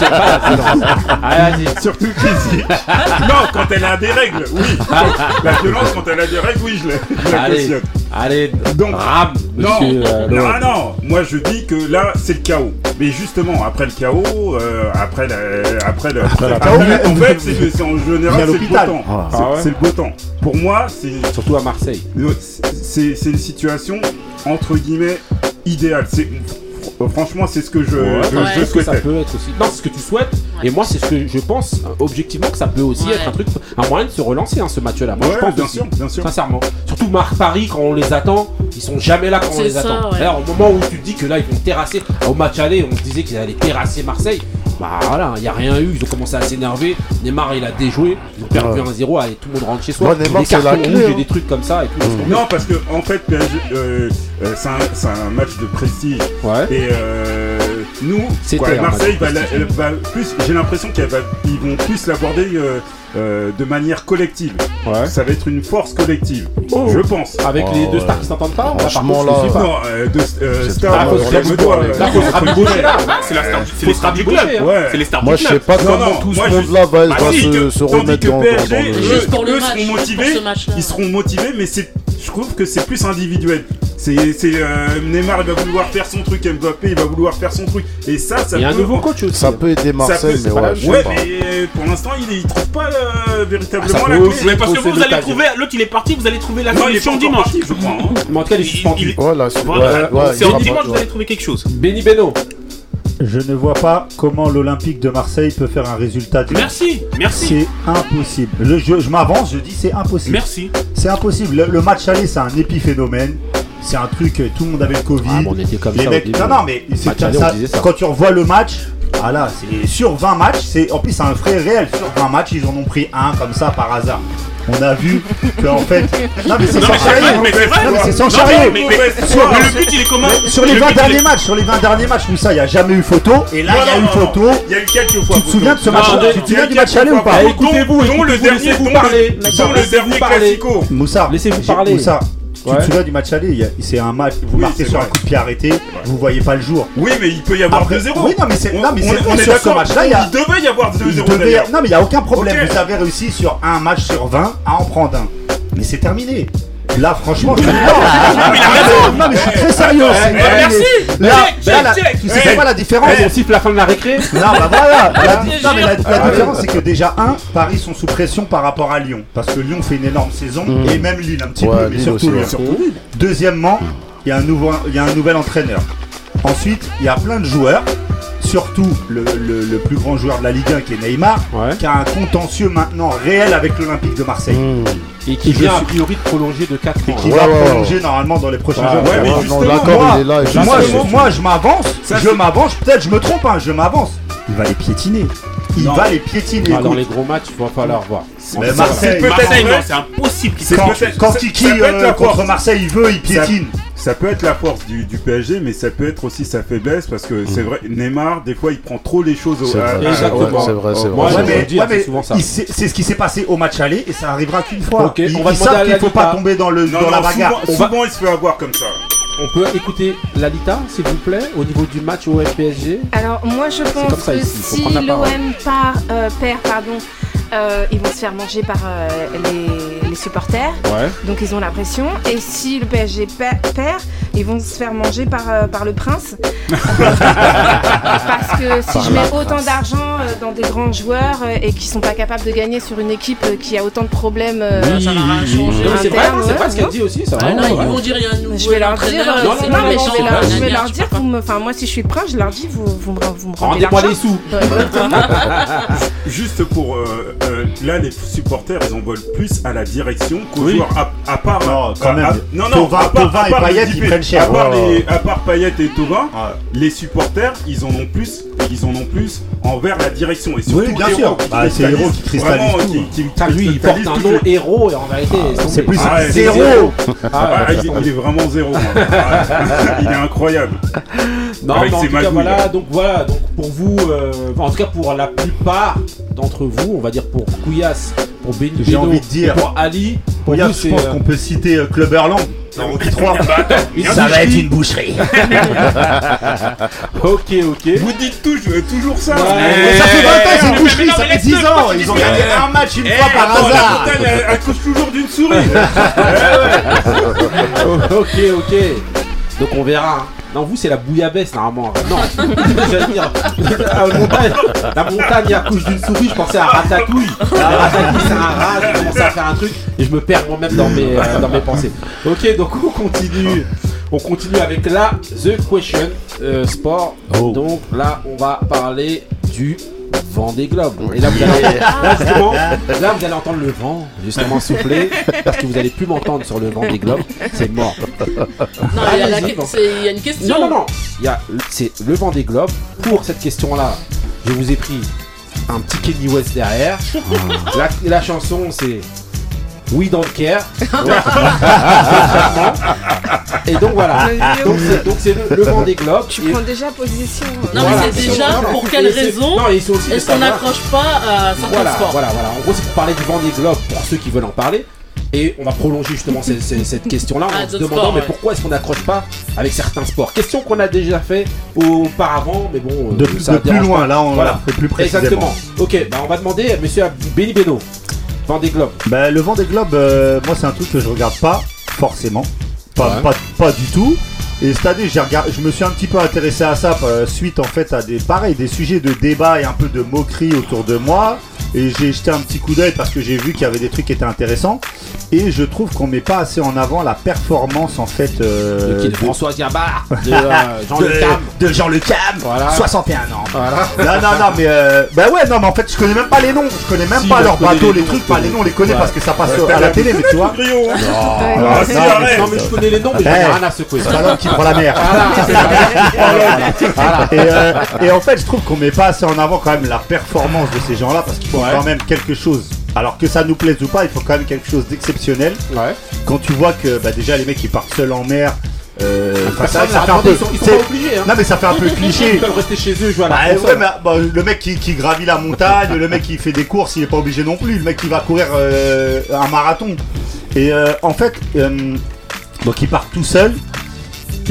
C'est pas la violence. Allez, vas-y. surtout physique. non, quand elle a des règles, oui. La violence, quand elle a des règles, oui, je la, je la Allez, cautionne. allez, Donc, rame, Non, euh, non, ah non, moi je dis que là c'est le chaos. Mais justement, après le chaos, euh, après, la, après, le, après, chaos, en fait, c'est c'est- en Via général c'est le beau temps. Ah. C'est Ah ouais c'est le beau temps. Pour moi, c'est Surtout à Marseille. c'est c'est une situation entre guillemets idéale. C'est franchement, c'est ce que je, Ouais, je, Ouais. je Est-ce que ça peut être aussi. Non, c'est ce que tu souhaites. Et moi, c'est ce que je pense euh, objectivement que ça peut aussi Ouais. être un truc, un moyen de se relancer hein, ce match-là. Moi, Ouais, je pense bien aussi. sûr, bien sûr. Sincèrement. Surtout Mar Paris, quand on les attend, ils sont jamais là quand on les ça, attend. ouais. D'ailleurs, au moment où tu te dis que là, ils vont terrasser, au match aller, on se disait qu'ils allaient terrasser Marseille. Bah voilà, il n'y a rien eu, ils ont commencé à s'énerver. Neymar il a déjoué, ils ont perdu Ouais. 1-0, allez, tout le monde rentre chez soi. Ouais, Neymar, des cartons rouges et hein. des trucs comme ça et tout. Non, parce que en fait, euh, euh, c'est un, match de prestige. Ouais. Et euh, nous, quoi, Marseille va, la- prestige. va plus. J'ai l'impression qu'ils vont plus l'aborder euh, de manière collective. Ouais. Ça va être une force collective, Oh. je pense. Avec Oh, les deux ouais. stars qui s'entendent pas, Franchement, là, sais pas. Non, euh, de, euh, C'est Star, pas euh. C'est la star- c'est les stars du club. hein. C'est les stars Moi, je sais pas comment tout ce monde-là va, se, remettre dans, le. eux, seront motivés, ils seront motivés, mais c'est, je trouve que c'est plus individuel. C'est, c'est euh, Neymar, il va vouloir faire son truc, Mbappé, il va vouloir faire son truc, et ça, ça Il y a un peut- nouveau coach aussi. Ça peut aider Marseille, peut- mais ouais, même je sais Ouais, pas. mais pour l'instant, il, il trouve pas euh, véritablement Ah, ça la peut clé. aussi. Mais parce que vous, vous allez trouver. L'autre, il est parti, vous allez trouver la Non, il est solution pas encore dimanche. parti, je crois. hein. Mais en tout cas, il est Il- suspendu. il- Voilà, c'est- Voilà. ouais, ouais, C'est il en sera pas- dimanche, vous ouais. allez trouver quelque chose. Benny Beno. Je ne vois pas comment l'Olympique de Marseille peut faire un résultat. Merci, merci, C'est impossible. Le- je je m'avance, je dis c'est impossible. merci. C'est impossible. Le, le match aller, c'est un épiphénomène. C'est un truc, euh, tout le monde avait le Covid. Ah, bon, on était comme les ça. mecs, début. non, non, mais c'est Match aller, ça- ça. quand tu revois le match, ah là, c'est sur 20 matchs, c'est en plus c'est un vrai réel. Sur 20 matchs, ils en ont pris un comme ça par hasard. On a vu que en fait, non mais c'est sans c'est charrier. c'est. Non, mais c'est sans charrier. mais- le but, il est comment Sur les Le 20 but, il est- derniers matchs, sur les 20 derniers matchs, où ça, il n'y a jamais eu photo. Et là, il y a eu photo. Il y a eu quelques fois. Tu te souviens de ce match Tu te souviens du match aller ou pas Ah, écoutez-vous, dont le écoutez-vous, dernier, laissez-vous dont parler. le, dernier parler. classico. Moussa, Laissez-vous parler. Moussa, tu Ouais. te souviens du match aller C'est un match, vous Oui, marquez sur vrai. un coup de pied arrêté, vous voyez pas le jour. Oui, mais il peut y avoir Après- 2-0. oui, non, mais c'est- non, mais On- c'est on est sur ce match-là, il y a- Il devait y avoir 2-0. Il devait- d'ailleurs. Non, mais il n'y a aucun problème. Vous avez réussi sur un match sur 20 à en prendre un. Mais c'est terminé. Là, franchement, je suis non, non, mais je suis très sérieux. c'est eh, terminé. merci. Là, tu sais c'est quoi la différence On siffle la fin de la récré. Non, bah voilà. Non, mais la, la Ah, différence, c'est que déjà, un, Paris sont sous pression par rapport à Lyon. Parce que Lyon fait une énorme saison. Mm. Et même Lille, un petit Ouais, peu. Mais Lille surtout ouais. Deuxièmement, il y, a un nouveau- il y a un nouvel entraîneur. Ensuite, il y a plein de joueurs. Surtout le, le- le plus grand joueur de la Ligue 1 qui est Neymar, Ouais. qui a un contentieux maintenant réel avec l'Olympique de Marseille. Mmh. Et qui vient a suis- priori de prolonger de 4 Et ans. qui Ouais, va ouais, ouais. prolonger normalement dans les prochains Ouais, jours. ouais, mais non, justement, l'accord, moi, il est là. et moi, justement, je, moi, je m'avance, je m'avance, peut-être je me trompe, hein, je m'avance. Il va les piétiner. Il Non. va les piétiner. Ah, dans les gros matchs, il va falloir voir. Mais Ça, Marseille, Marseille, non, c'est impossible qu'il C'est quand, quand ça- Kiki ça euh, contre. Marseille, il veut, il piétine. Ça peut être la force du, du PSG, mais ça peut être aussi sa faiblesse parce que c'est vrai, Neymar, des fois, il prend trop les choses au. C'est vrai, c'est vrai, c'est Ouais, ouais, ça. il ce qui s'est passé au match aller et ça arrivera qu'une fois. Ils on va demander à qu'il faut Lalita. pas tomber dans, le, Non, dans la bagarre. souvent, souvent, il se fait avoir comme ça. On peut écouter Lalita, s'il vous plaît, au niveau du match au PSG. Alors moi je pense ça que si l'OM euh, perd, pardon, euh, ils vont se faire manger par euh, les, les supporters, Ouais. donc ils ont la pression. Et si le PSG pe- perd, ils vont se faire manger par, euh, par le prince. Parce que si Par je mets autant d'argent euh, dans des grands joueurs euh, et qui sont pas capables de gagner sur une équipe euh, qui a autant de problèmes, euh, Oui, ça C'est c'est ouais, vrai ce qu'elle non. dit aussi. C'est Ah non, ils vont dire il y a un nouveau je vais leur dire, euh, non, c'est non, pas non, mais je vais leur, je vais dire, peux pas. vous me- enfin moi si je suis prince, je leur dis, vous, vous me, vous me rendez Rendez-moi l'argent. les sous. Juste pour là, les supporters, ils en veulent plus à la direction qu'aux Oui. joueurs. À, à part, Non, quand à- même. à- non, non, Thauvin- à part, Thauvin à et part Payet, les ils prennent cher. À part, Ouais, les, ouais. à part Payet et Thauvin, Ouais. les supporters, ils en ont plus, ils en ont plus envers la direction et surtout Oui, bien Héros sûr. qui Bah, c'est Héros qui cristallise vraiment, tout. qui- qui Putain, lui, il porte un nom héros et en vérité, C'est plus Ah zéro. Ah, Ah, ouais, il, il est vraiment zéro. Ah, il est incroyable. Non, Avec mais en tout cas, voilà, là. donc voilà, donc pour vous, euh, en tout cas pour la plupart d'entre vous, on va dire pour Kouyas, pour J'ai envie de dire- pour Ali, pour je c'est... pense euh, qu'on peut citer Clubberland dans Rocky 3. une Ça va être une boucherie. Ok, ok. Vous dites toujours, toujours ça. Ça fait 20 ans, c'est mais une boucherie, ça fait laisse-le, 10 ans. Ils ont gagné un match une Eh, fois par attends, la hasard. montagne, elle, elle couche toujours d'une souris. ok, ok. Donc on verra. Non, vous c'est la bouillabaisse normalement. Non, j'allais dire. La montagne, la montagne accouche d'une souris, je pensais à Ratatouille. La Ratatouille c'est un rat qui commence à faire un truc et je me perds moi-même dans mes, euh, dans mes pensées. Ok, donc on continue. On continue avec la The Question euh, Sport. Donc là, on va parler du vent des globes. Et là, vous allez, là, justement, là, vous allez entendre le vent justement souffler parce que vous allez plus m'entendre sur le vent des globes. C'est mort. Non, il y a la Allez-y, que- bon. c'est- il y a une question. Non, non, non. Il y a, c'est le vent des globes. Pour cette question-là, Je vous ai pris un petit Kenny West derrière. la, la chanson, c'est We Don't Care. Et donc voilà. Donc c'est- le, le Vendée Globe. Tu prends déjà position. Non, Voilà. mais c'est déjà pour quelle raison Non, et c'est aussi de est-ce qu'on n'accroche pas à certains Voilà, sports voilà, voilà. En gros, c'est pour parler du Vendée Globe pour ceux qui veulent en parler. Et on va prolonger justement cette, cette- cette question-là Ah, en se d'autres demandant sports, mais ouais. pourquoi est-ce qu'on n'accroche pas avec certains sports? Question qu'on a déjà fait auparavant, mais bon, euh, De, ça de plus loin, pas. là on Voilà. l'a fait plus précisément. Exactement. Ok, bah on va demander à monsieur Benny Beno, Vendée Globe. Bah, le vent des globes, euh, moi c'est un truc que je regarde pas forcément, pas, Ouais. pas, pas du tout. Et cette année, j'ai regardé, je me suis un petit peu intéressé à ça euh, suite en fait à des pareil des sujets de débat et un peu de moquerie autour de moi. Et j'ai jeté un petit coup d'œil parce que j'ai vu qu'il y avait des trucs qui étaient intéressants. Et je trouve qu'on met pas assez en avant la performance en fait euh, de François Diabar, de euh, Jean de, Le Cam. de Jean Le Cam, Voilà. 61 ans. Voilà. Non, non, non, mais euh, bah ouais, non, mais en fait, je connais même pas les noms. Je connais même Si, pas bah, leurs bateaux, les les trucs. Pas les noms, on les connaît Ouais. parce que ça passe Ouais, à la télé, mais tu vois. Hein. Non, mais je connais les noms, mais j'en ai Eh, rien à secouer. La mer. Voilà. Et, euh, et en fait, je trouve qu'on met pas assez en avant quand même la performance de ces gens-là parce qu'ils font Ouais. quand même quelque chose. Alors que ça nous plaise ou pas, il faut quand même quelque chose d'exceptionnel. Ouais. Quand tu vois que bah, déjà les mecs ils partent seuls en mer. euh, que ça Attendez, fait un peu. ils sont, ils sont c'est- pas obligés. Hein. Non mais ça fait un peu cliché. Ils peuvent rester chez eux, jouer à la Bah, console. ouais, mais, bah, le mec qui, qui gravit la montagne, le mec qui fait des courses, il est pas obligé non plus. Le mec qui va courir euh, un marathon. Et euh, en fait, donc il part tout seul.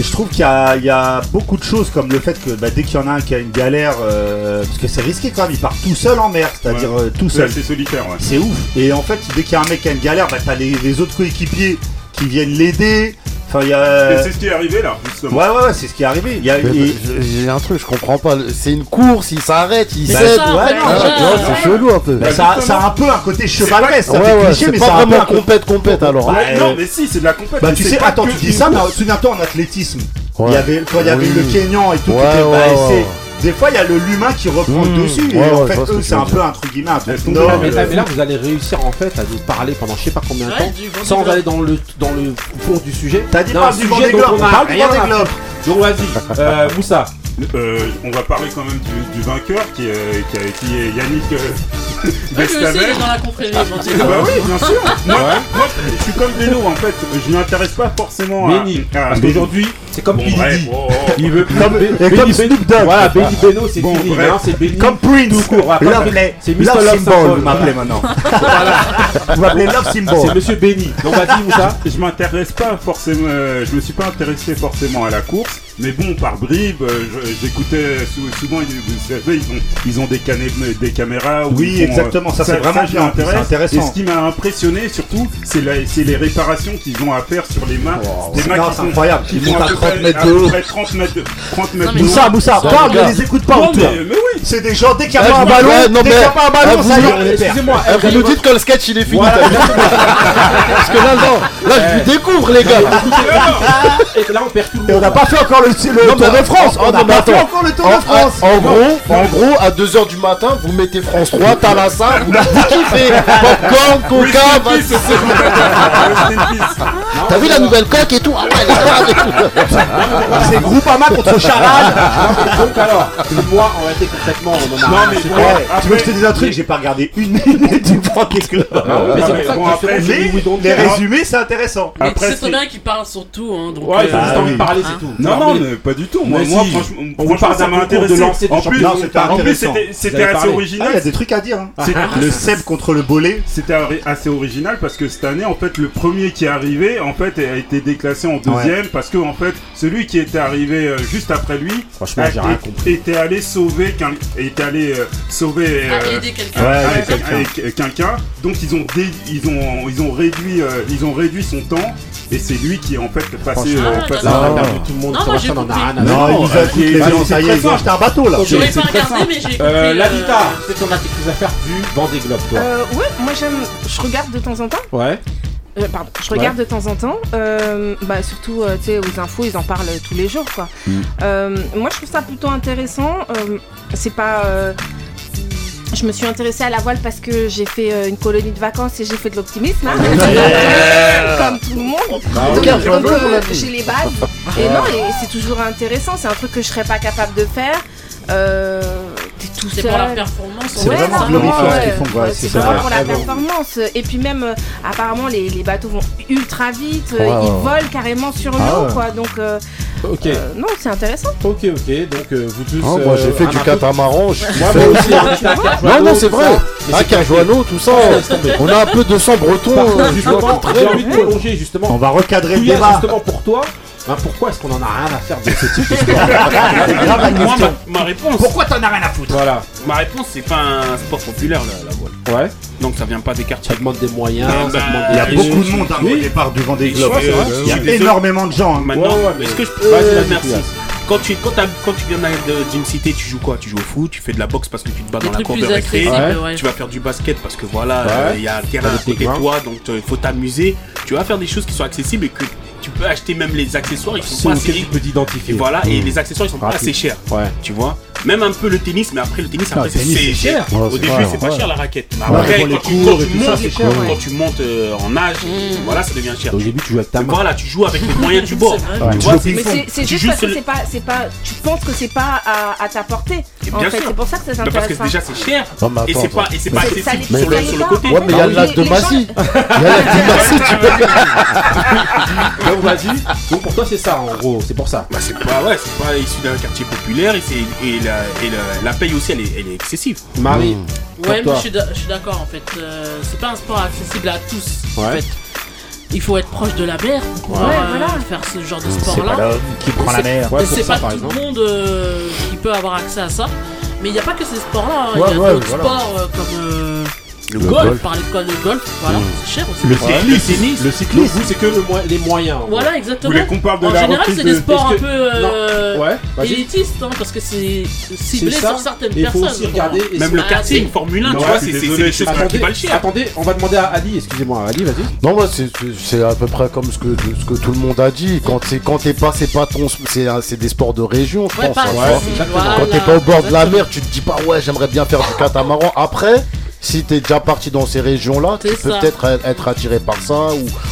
Et je trouve qu'il y, a- il y a beaucoup de choses comme le fait que bah, dès qu'il y en a un qui a une galère, euh, parce que c'est risqué quand même, il part tout seul en mer, c'est-à-dire Ouais. euh, tout Ouais, seul. c'est solitaire, ouais. C'est ouf. Et en fait, dès qu'il y a un mec qui a une galère, bah, t'as les, les autres coéquipiers qui viennent l'aider. Enfin, y a. C'est ce qui est arrivé là, justement. Ouais, ouais, ouais, c'est ce qui est arrivé. Y a, J'ai un truc, je comprends pas. C'est une course, il s'arrête, il ouais, ouais, non, Ah, euh, c'est chelou un peu. bah, ça, ça a un peu un côté chevaleresque, ça Ouais, fait ouais, cliché, c'est mais pas ça vraiment compète, compète alors. Bah, Ouais, euh, non, mais si, c'est de la compète. Bah tu sais, pas attends, tu dis ça, mais souviens-toi en athlétisme. Ouais. Il y avait, quand il y avait le Kenyan et tout, Des fois, il y a le l'humain qui reprend Mmh. le dessus. Ouais, et ouais, en fait, eux, c'est un peu entre guillemets un sont noble. mais, là, mais là, vous allez réussir en fait à nous parler pendant je sais pas combien de temps, sans aller dans le dans le fond du sujet. T'as dit parle du sujet dont on a parle du rien à. Donc vas-y, euh, Moussa. Euh, on va parler quand même du, du vainqueur qui, est- qui, est Yannick euh, Ouais, je sais, il Bestamer. est dans la confrérie. gentil. Ah bah oui, bien sûr. Moi, moi, je suis comme Beno en fait. Je m'intéresse pas forcément à. Benny. à- Parce qu'aujourd'hui, c'est comme Billy. Il veut Comme- et Benny comme Ben- Snoop Dogg. Voilà, Benny Beno, c'est Bon, fini. bref. hein, c'est Benny. Comme Prince. Tout court, Love, c'est Mr. Love Love Symbol, Symbol. vous m'appelez maintenant. Vous m'appelez Love C'est Symbol. Monsieur Benny. Donc vas-y, Moussa. Je m'intéresse pas forcément, euh, je me suis pas intéressé forcément à la course, mais bon, par bribes, euh, je- j'écoutais sou- souvent, ils- vous savez, ils ont, ils ont des, cané- des caméras. Oui, exactement, ça, c'est vraiment bien, intéressant. Et ce qui m'a impressionné surtout, c'est les réparations qu'ils ont à faire sur les mains. des non, qui c'est font- incroyable. qui Ils font montent à peu 30 près- mètres à de peu haut. près 30 mètres de, 30 mètres Non, mais de haut. Moussa, Moussa, Ça, parle, ne les écoute pas Non, autour. mais, mais oui, C'est des gens, dès qu'il n'y a Eh, pas un ballon, dès qu'il n'y a pas un ballon, ça y est. Excusez-moi. Eh, vous nous dites que le sketch il est fini. Parce que là, non, là je vous découvre les gars. Et là, on perd tout le Et on monde. n'a pas fait encore le, Tour de France. On n'a pas fait encore le Tour En, de France. en- en gros, en gros, à 2h du matin, vous mettez France 3, Thalassa, vous vous kiffez. Popcorn, coca, vas-y. T'as vu la nouvelle coque et tout? Ah ouais, elle est. C'est Groupama contre Charade. Donc alors, moi, on va être concrètement, on en a Non, mais Ouais, tu veux que je te dise un truc? J'ai pas regardé une minute du Vendée Globe. Mais c'est pour ça bon, que Les résumés, c'est intéressant. C'est très bien qu'il parle sur tout. Hein, donc, Ouais, ils ont euh, juste Ah envie de parler, c'est tout. Non, non, mais pas du tout. Moi, franchement, On parle ça d'un de En plus, c'était en intéressant. assez parlé. Ah, original. il y a des trucs à dire. C'est- Le Seb contre le Bolé. C'était assez original parce que cette année, en fait, le premier qui est arrivé, en fait, a été déclassé en deuxième parce que, en fait, celui qui était arrivé euh, juste après lui, Franchement, a- j'ai rien compris. était allé sauver, était allé euh, sauver Ah, euh, aider quelqu'un. Ouais, quelqu'un. avec quelqu'un. Donc ils ont dé- ils ont ils ont réduit euh, ils ont réduit son temps et c'est lui qui est en fait passé. Euh, Ah, passé Là, on a à perdu tout le monde Non, sur la chaîne, on a rien à Non, nous gens, c'est ça y est, ils ont simple. acheté un bateau là. J'aurais c'est pas regardé, mais j'ai Euh, la euh, Vita, c'est qu'on a quelques affaires du Vendée Globe, toi. Euh, ouais, moi j'aime. Je regarde de temps en temps. Ouais. Euh, pardon, je regarde de temps en temps. Euh, bah, surtout, euh, tu sais, aux infos, ils en parlent tous les jours, quoi. Euh, moi, je trouve ça plutôt intéressant. Euh, c'est pas. Euh, je me suis intéressée à la voile parce que j'ai fait euh, une colonie de vacances et j'ai fait de l'optimisme, hein. comme tout le monde. Vois donc, euh, dit. j'ai les bases. Et non, et c'est toujours intéressant. C'est un truc que je serais pas capable de faire. Euh, c'est pour la performance. C'est vraiment glorifiant c'est vraiment pour la ah performance. Et puis même, euh, apparemment, les, bateaux vont ultra vite. Ah. Ils volent carrément sur l'eau, ah. quoi. Donc. Euh, euh non, c'est intéressant. Ok, ok. Donc vous tous. Ah, moi j'ai fait du catamaran. Je... moi, moi aussi. non, non, c'est vrai. Ah, tout ça. On a un peu de sang breton. Justement, euh, justement. On va recadrer le débat. Justement pour toi. Ben, pourquoi est-ce qu'on en a rien à faire de ce type ma, réponse, Pourquoi t'en as rien à foutre? Voilà, ma réponse, c'est pas un sport populaire la, voile. ouais, Donc ça vient pas des quartiers. ça demande des moyens, ça bah, des... Il y a beaucoup de monde à au Oui. départ du Vendée Globe. Il y a énormément de gens. Hein. Maintenant, est-ce que je peux Vas-y, merci quand tu, quand, quand tu viens d'une cité, tu joues quoi? Tu joues au foot, tu fais de la boxe parce que tu te bats dans la cour de récré, tu vas faire du basket parce que voilà, euh, il y a un terrain à côté de toi, donc il faut t'amuser. Tu vas faire des choses qui sont accessibles et que tu peux acheter même les accessoires, ils sont pas assez. Tu t'identifier. Voilà, et les accessoires ils sont pas assez chers. Ouais. Tu vois? Même un peu le tennis, mais après le tennis, ah, après, c'est cher. Au début, c'est pas cher la raquette. Après, quand tu montes, quand tu montes en âge, mm. voilà, ça devient cher. Au début, tu joues avec ta main. Voilà, tu joues avec les moyens du bord. Mais c'est juste parce que c'est pas, c'est pas, tu penses que c'est pas à ta portée. En fait, c'est pour ça que ça Parce que déjà, c'est cher et c'est pas, et c'est pas accessible sur le côté. Ouais, mais il y a l'âge de Massy. Il y a l'âge de Massy, tu peux. Donc, vas-y. Donc, pour toi, c'est ça, en gros. C'est pour ça. Bah, c'est pas, ouais, c'est pas issu d'un quartier populaire et c'est et la, paye aussi, elle est, excessive. Marie. Hmm. Ouais, mais je suis d'accord en fait. Euh, c'est pas un sport accessible à tous. Ouais. En fait. Il faut être proche de la mer pour ouais, euh, voilà. faire ce genre de sport-là. Qui prend la mer. Ouais, c'est pas tout le monde euh, qui peut avoir accès à ça. Mais il n'y a pas que ces sports-là. Hein. Il y a d'autres sports comme le, golf, parler de quoi Le golf, voilà, mmh. c'est cher aussi. Le cyclisme. Le cyclisme, vous, c'est que les moyens. Voilà, exactement. Vous en général, c'est des sports un peu euh, ouais, élitistes, hein, parce que c'est ciblé sur certaines personnes. Même le karting, Formule 1, non, tu vois, c'est des choses qui valent cher. Attendez, on va demander à Ali, excusez-moi, Ali, vas-y. Non, moi, c'est à peu près comme ce que, tout le monde a dit. Quand t'es pas, c'est pas ton. C'est des sports de région, je pense. Hein, quand t'es pas au bord de la mer, tu te dis pas, ouais, j'aimerais bien faire du catamaran. Après si t'es déjà parti dans ces régions-là, peut-être être attiré par ça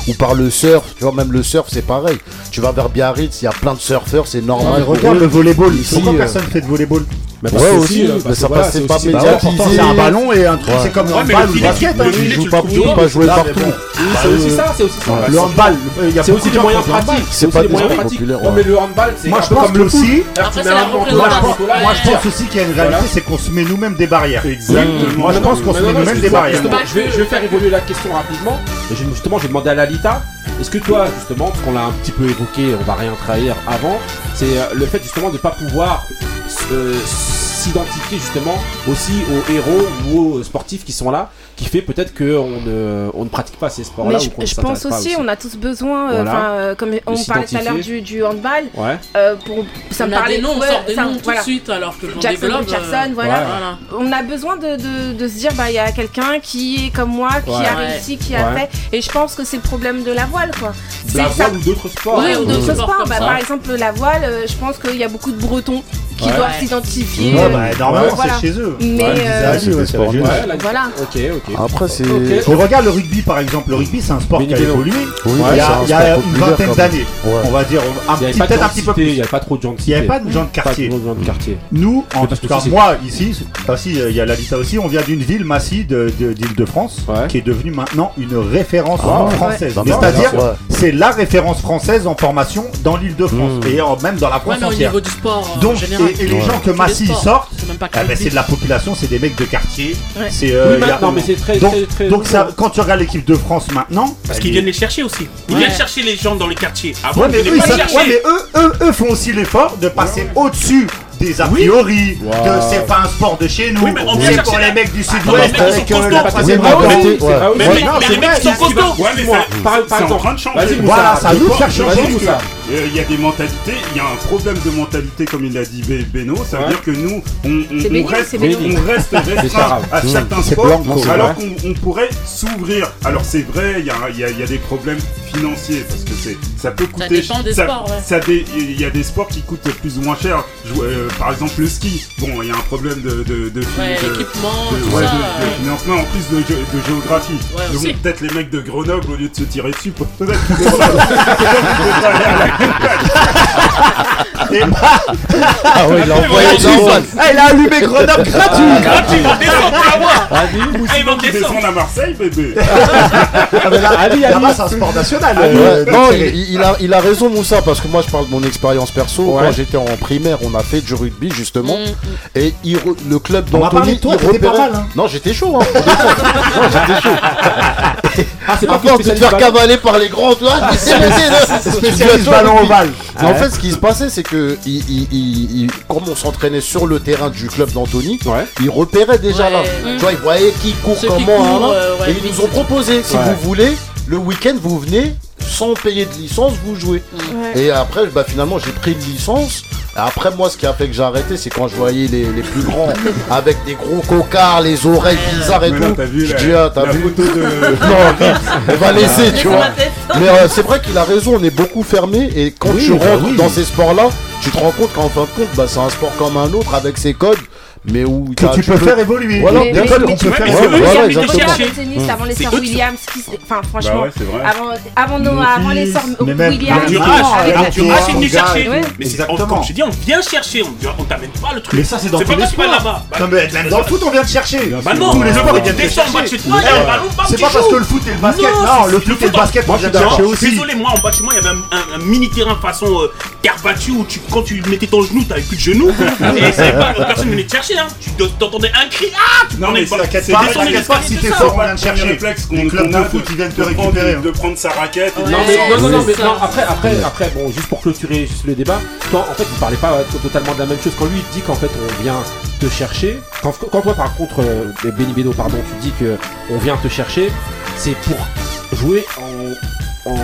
ou, par le surf. Tu vois, même le surf, c'est pareil. Tu vas vers Biarritz, il y a plein de surfeurs, c'est normal. Ah, non, regarde le volleyball ici. Pourquoi euh. personne fait de volleyball? Ouais, aussi, mais ça passait pas médiatisé. Bah, c'est un bah, ballon et un truc, c'est comme le handball. Hein. Hein. Il joue bah, pas plus, pas jouer partout. C'est aussi ça, c'est aussi ça. Le handball, c'est aussi des moyens pratiques. C'est pas des moyens pratiques. Mais le handball, c'est Moi, je aussi, moi, je pense aussi qu'il y a une réalité, c'est qu'on se met nous-mêmes des barrières. Exactement. Moi, je pense qu'on se met nous-mêmes des barrières. Je vais faire évoluer la question rapidement. Justement, j'ai demandé à Lalita, est-ce que toi, justement, parce qu'on l'a un petit peu évoqué, on va rien trahir avant, c'est euh, le fait justement de ne pas pouvoir euh, s'identifier justement aussi aux héros ou aux sportifs qui sont là qui fait peut-être qu'on ne, pratique pas ces sports-là. Mais je, pense aussi, on a tous besoin, euh, euh, comme on parlait tout à l'heure du, handball, euh, pour, ça on me parlait des noms, on tout de suite alors que j'en Jackson, développe, Jackson voilà. voilà. On a besoin de, se dire, bah, il y a quelqu'un qui est comme moi, qui a réussi, qui a fait. Et je pense que c'est le problème de la voile, quoi. La voile d'autres sports. Oui, hein. ou d'autres sports. Bah, par exemple, la voile, je pense qu'il y a beaucoup de Bretons qui doivent s'identifier. Bah, normalement, euh, c'est chez eux. Mais c'est ouais, voilà. Ok, ok. Après, c'est. On regarde le rugby par exemple. Le rugby, c'est un sport qui a évolué il y a, une vingtaine d'années. On va dire, peut-être un petit peu plus. Il n'y avait pas trop de gens de quartier. Il n'y pas de gens de mm. quartier. Nous, en tout cas, moi, ici, si, euh, il y a l'habitat aussi, on vient d'une ville, Massy, d'Île-de-France, qui est devenue maintenant une référence ah, française. C'est-à-dire, c'est la référence française en formation dans l'Île-de-France mm. et même dans la France entière. Donc, et, les gens que Massy sortent, eh ben, c'est de la population, c'est des mecs de quartier. C'est euh, donc, quand tu regardes l'équipe de France maintenant. Parce bah, qu'ils viennent les chercher aussi. Ils viennent chercher les gens dans les quartiers. Avant, ouais, mais, eux, mais eux, eux, eux font aussi l'effort de passer au-dessus des a priori oui. wow. de c'est pas un sport de chez nous. Oui, mais on c'est pour les mecs du ah, sud-ouest. Les mecs sont costauds. Mais les mecs sont en train de changer. Voilà, ça nous faire changer tout ça. Il y a des mentalités, il y a un problème de mentalité comme il l'a dit Beno, ça veut dire que nous on, reste, on reste restreint à certains sports alors qu'on pourrait s'ouvrir. Alors c'est vrai, il y a des problèmes financiers parce que ça peut coûter. Ça des sports. Il y a des sports qui coûtent plus ou moins cher. Euh, par exemple le ski. Bon, il y a un problème de de de, Ouais, de- équipement, de- tout ouais, ça, de- ouais. de financement en plus de, gé- de géographie. Ouais, bon, peut-être les mecs de Grenoble au lieu de se tirer dessus, peut-être qu'ils devraient- aller à la Ah ouais, il a envoyé ah, il a allumé Grenoble gratuit. Gratuit, ils vont descendre. Ou Ah, ils vont sinon, tu descendre. à Marseille, bébé. Ah, mais là, Ali, Ali. là-bas, c'est un sport national. Euh, non, il, il a, il a raison Moussa parce que moi je parle de mon expérience perso. Ouais. Quand j'étais en primaire, on a fait du rugby justement et il re- le club d'Anthony, toi, il pas repérait- mal, hein. Non, j'étais chaud. Hein, non, j'étais chaud. Ah, c'est À pas force de te faire cavaler. par les grands, laissé, là. Spécialiste ballon ovale. Mais En fait, ce qui se passait, c'est que il, il- il- il- comme on s'entraînait sur le terrain du club d'Anthony, Ouais. il repérait déjà Ouais. là. Tu vois, il voyait qui court Ceux qui comment, courent, hein, euh, ouais, et ils nous ont proposé, si vous voulez, le week-end, vous venez sans payer de licence, vous jouez. Ouais. Et après, bah, finalement, j'ai pris une licence. Après, moi, ce qui a fait que j'ai arrêté, c'est quand je voyais les, les plus grands avec des gros cocards, les oreilles bizarres et là, tout. t'as vu Je la, dis, ah, t'as vu photo de. Non, on va laisser, tu vois. Mais euh, c'est vrai qu'il a raison, on est beaucoup fermé et quand Oui, tu bah rentres oui. dans ces sports-là, tu te rends compte qu'en fin de compte, bah, c'est un sport comme un autre avec ses codes, mais où Que tu peux faire évoluer. Voilà, Mais- mais qu'on tu peut faire évoluer. voilà, de exactement. avant les sœurs Williams, enfin franchement, Bah vrai. avant, avant, nos, Mon avant les sœurs Williams, et venir son gars, chercher. Mais c'est Exactement. comme je dis, on vient chercher, on on t'amène pas le truc. Mais ça, c'est dans C'est tous pas les sports. là-bas. Non, mais dans le foot, on vient te chercher. Bah non, tous les le sports, foot, ils viennent de chercher. C'est pas parce que le foot et le basket. Non, le foot et le basket, on Moi, vient chercher aussi. Désolé, moi en bas de chez moi, il y avait un, mini terrain façon euh, terre battue où tu, quand tu mettais ton genou, t'avais plus de genou. et c'est pas, personne venait te chercher. Hein. Tu te- t'entendais un cri, ah Tu Non, mais c'est pas, descendu t'inquiète pas, si t'es fort, on vient premier chercher. Les clubs de foot, ils viennent te de récupérer. De prendre sa raquette. de. Non mais non non mais après après après bon juste pour clôturer juste le débat quand en fait vous parlez pas totalement de la même chose quand lui il dit qu'en fait on vient te chercher quand, quand toi par contre euh, Benny Beno pardon tu dis que on vient te chercher c'est pour jouer en, en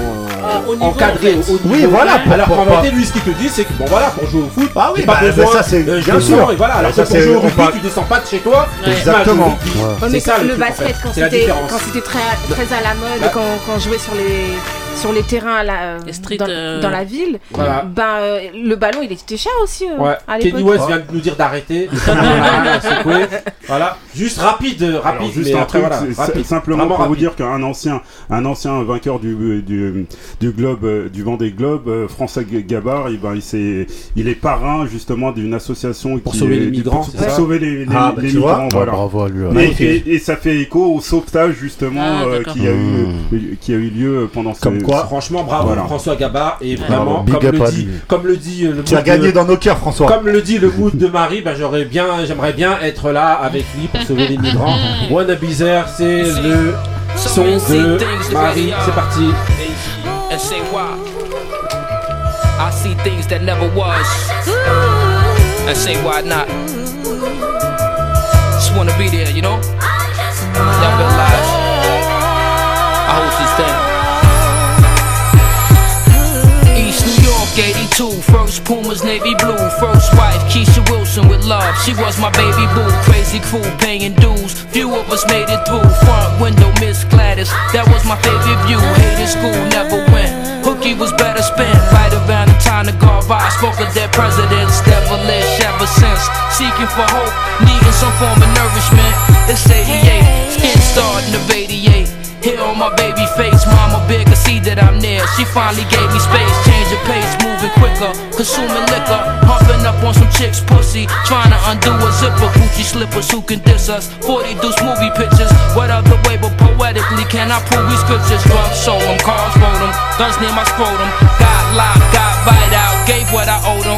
Au niveau, encadré Oui, voilà, pour- alors pour qu'en réalité lui ce qu'il te dit c'est que bon voilà pour jouer au foot Ah oui, pas bah, besoin ça, c'est- euh, bien sûr. et voilà alors Ça, que pour c'est- jouer au on rugby tu descends pas de chez toi Exactement. c'est mais ça le, basket, quand c'était différence. quand c'était très, très à la mode, Bah. quand, quand je jouais sur les, sur les terrains là, Les streets, dans, euh, dans la ville, voilà ben, euh, le ballon il était cher aussi euh, Ouais, à Kenny. West vient de nous dire d'arrêter. Voilà, juste rapide, Alors, rapide, juste mais un après truc, voilà, rapide. simplement Vraiment pour vous rapide. dire qu'un ancien, un ancien vainqueur du, du, du globe, euh, du Vendée Globe, euh, François Gabard, il, ben, il, s'est- il est parrain justement d'une association Pour qui sauver est- les migrants, pour, sauver les, les, Ah, bah, les migrants, Ah, voilà. bravo à lui. ouais. Et, et- et ça fait écho au sauvetage justement Ah, euh, qui, a eu, qui a eu lieu pendant ce quoi. Franchement, bravo Voilà. François Gabard et vraiment, comme le, dit, comme le dit le Tu as gagné de- dans nos cœurs, François. Comme le dit le mood de Marie, bah, j'aurais bien, j'aimerais bien être là avec lui pour sauver les migrants. Be There, c'est le son de Marie. C'est parti. I see things that never was, and say why not. Just wanna be there, you know? Y'all been 82. First Pumas, navy blue. First wife, Keisha Wilson with love. She was my baby boo. Crazy crew, paying dues. Few of us made it through. Front window, Miss Gladys. That was my favorite view. Hated school, never went. Hooky was better spent. Right around the time the Garvey spoke of their presidents. Devilish ever since. Seeking for hope, needing some form of nourishment. It's 88, skin starting to radiate. Here on my baby face, mama big, I see that I'm near. She finally gave me space, change of pace, moving quicker, consuming liquor, humping up on some chicks' pussy, trying to undo a zipper, Gucci slippers, who can diss us? 40 deuce movie pictures, what other way but poetically can I prove these scriptures? Drugs sold them, cars wrote them, guns near my scrotum, got locked, got bite out, gave what I owed them.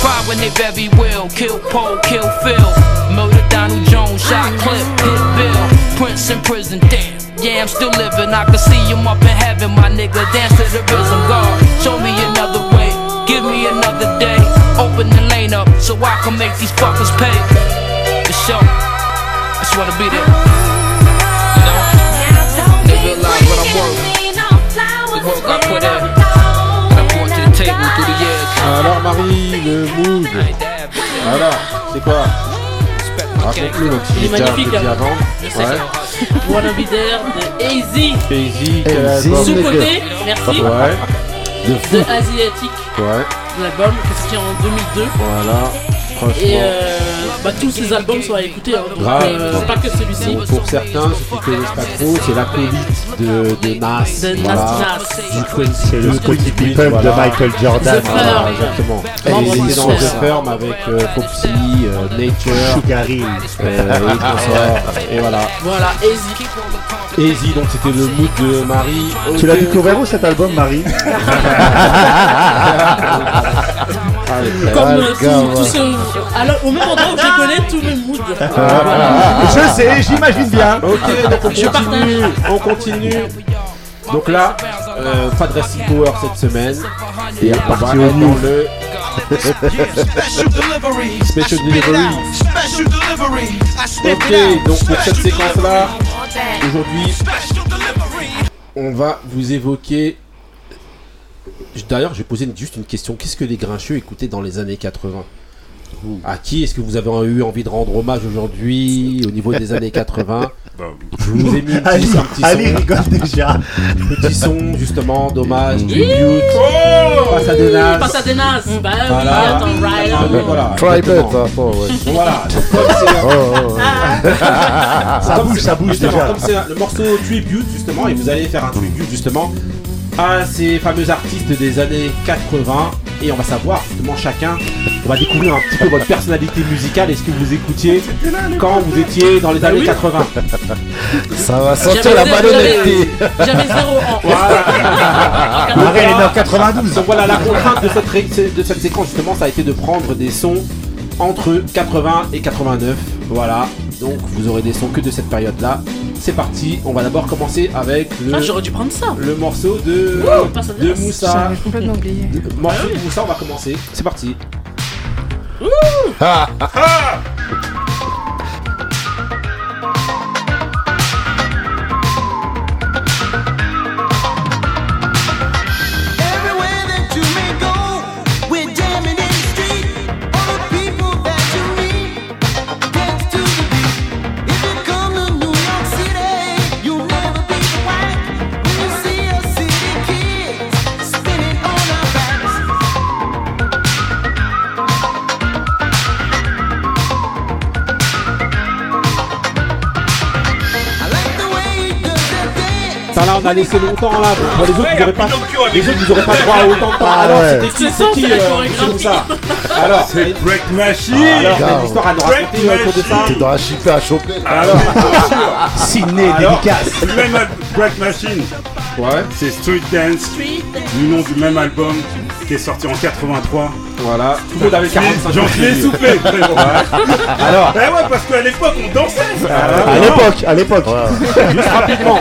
Cry when they very will, kill Paul, kill Phil, murder Donald Jones, shot clip, hit Bill, Prince in prison, damn. Yeah, I'm still living. I can see him up in heaven, my nigga. Dance to the rhythm, God. Show me another way. Give me another day. Open the lane up so I can make these fuckers pay. The show. I just wanna be there. Il est magnifique, hein. Ouais. Wanna Be There de Easy. Easy, Sous-côté, merci, Ouais, De de fou. Asiatique, ouais, de l'album qui est sorti en 2002. voilà. Franchement. Et euh, bah, tous ces albums sont à écouter. Hein, donc, Grave. euh, pas que celui-ci. Bon, pour certains, ceux qui connaissent pas trop, c'est l'acolyte de, de Nas. De voilà. Nas. Du Quincy C'est le Quincy Pippen Jones, de Michael Jordan. The. Voilà, exactement. Et il était dans. The Firm avec euh, Popsy, euh, Nature, Sugar Hill. euh, et. Et voilà. Voilà, Easy. Easy, donc c'était le mood de Marie. Tu l'as découvert où cet album, Marie Comme Ah, euh, tout, tout ce- Alors, au même endroit où je connais tous mes moods. Je sais, j'imagine bien. Ok, donc on Je continue, on continue. Donc là, euh, pas de Power cette semaine. Et on va dans le Special Delivery. Ok, donc pour cette séquence-là, aujourd'hui, on va vous évoquer. D'ailleurs, je vais poser juste une question. Qu'est-ce que les grincheux écoutaient dans les années 80 À qui est-ce que vous avez eu envie de rendre hommage aujourd'hui au niveau des années 80 Bah, Je vous ai mis un petit, un petit Ali son, rigole déjà. petit son justement Oh nazes. Passe à des nazes. Bah oui, Voilà. attends, right. Ah, mais voilà, Private, exactement. attends, ouais. Bon, voilà, donc comme c'est un- Oh. Ça bouge, ça bouge justement, déjà. Comme c'est un- le morceau tribute justement, et vous allez faire un tribute justement à ces fameux artistes des années 80 et on va savoir justement chacun, on va découvrir un petit peu votre personnalité musicale et ce que vous écoutiez quand vous étiez dans les années 80. Ça va sentir la malhonnêteté. j'avais- zéro en. Voilà. Marie, elle est en 92. Donc voilà, la contrainte de cette, de cette séquence justement, ça a été de prendre des sons entre 80 et 89. Voilà, donc vous aurez des sons que de cette période-là. C'est parti, on va d'abord commencer avec le, Ah, j'aurais dû prendre ça. le morceau de, Ouh, de. Moussa. J'avais complètement oublié. Le morceau de Moussa, on va commencer. C'est parti. Everywhere dance. Ça là, on a laissé longtemps là. Les autres, vous aurez pas, les autres, vous aurez pas droit à autant de temps. Ah Alors, c'était qui, C'est ça, qui, euh, Moussa Alors, C'est Break Machine alors, une histoire à nous raconter euh, autour de ça T'es dans la chipée à choper. Alors, Ciné, dédicace. le même Break Machine, ouais, c'est Street Dance, du nom du même album qui est sorti en 83. Voilà. Tout le monde avait 45 ans. J'en l'ai soufflé, frérot. Alors, Eh ouais, parce qu'à l'époque, on dansait. à l'époque, à l'époque. Juste rapidement.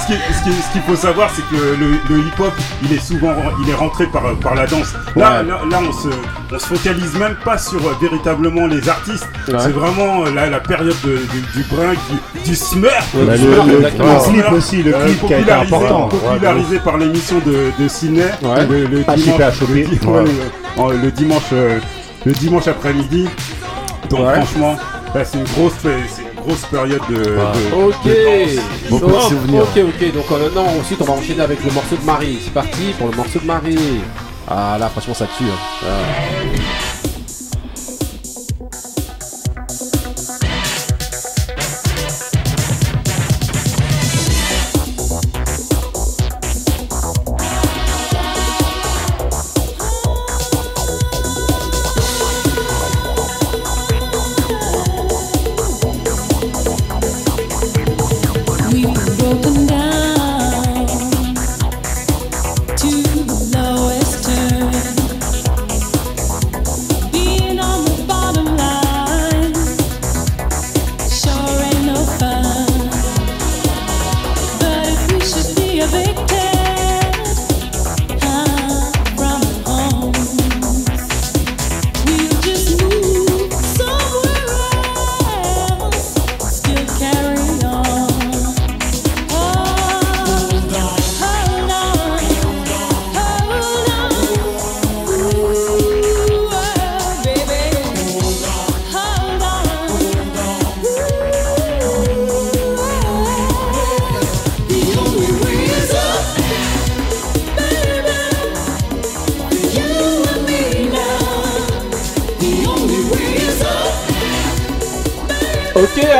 Ce qui- ce qui- ce qu'il faut savoir, c'est que le, le hip-hop, il est souvent il est rentré par, par la danse. Là, Ouais. là, là, on, se, on se focalise même pas sur euh, véritablement les artistes. Ouais. C'est vraiment euh, la, la période de- du, du brin, du, du smurf. Ouais, Bah, du le, smurf, le- exactement. le clip aussi, le Euh, clip qui a été popularisé, important. popularisé par l'émission de, de Ciné Ouais. le, le Pas dimanche, le, di- Ouais. ouais, le- en- le dimanche, euh, le dimanche après-midi. Donc Ouais. franchement, bah, c'est une grosse, c'est une grosse période de. de- Ok. de danse. Beaucoup de Donc, souvenirs. Ok, ok. Donc euh, maintenant, ensuite, on va enchaîner avec le morceau de Marie. C'est parti pour le morceau de Marie. Ah là, franchement, ça tue. hein. Ah. Bye.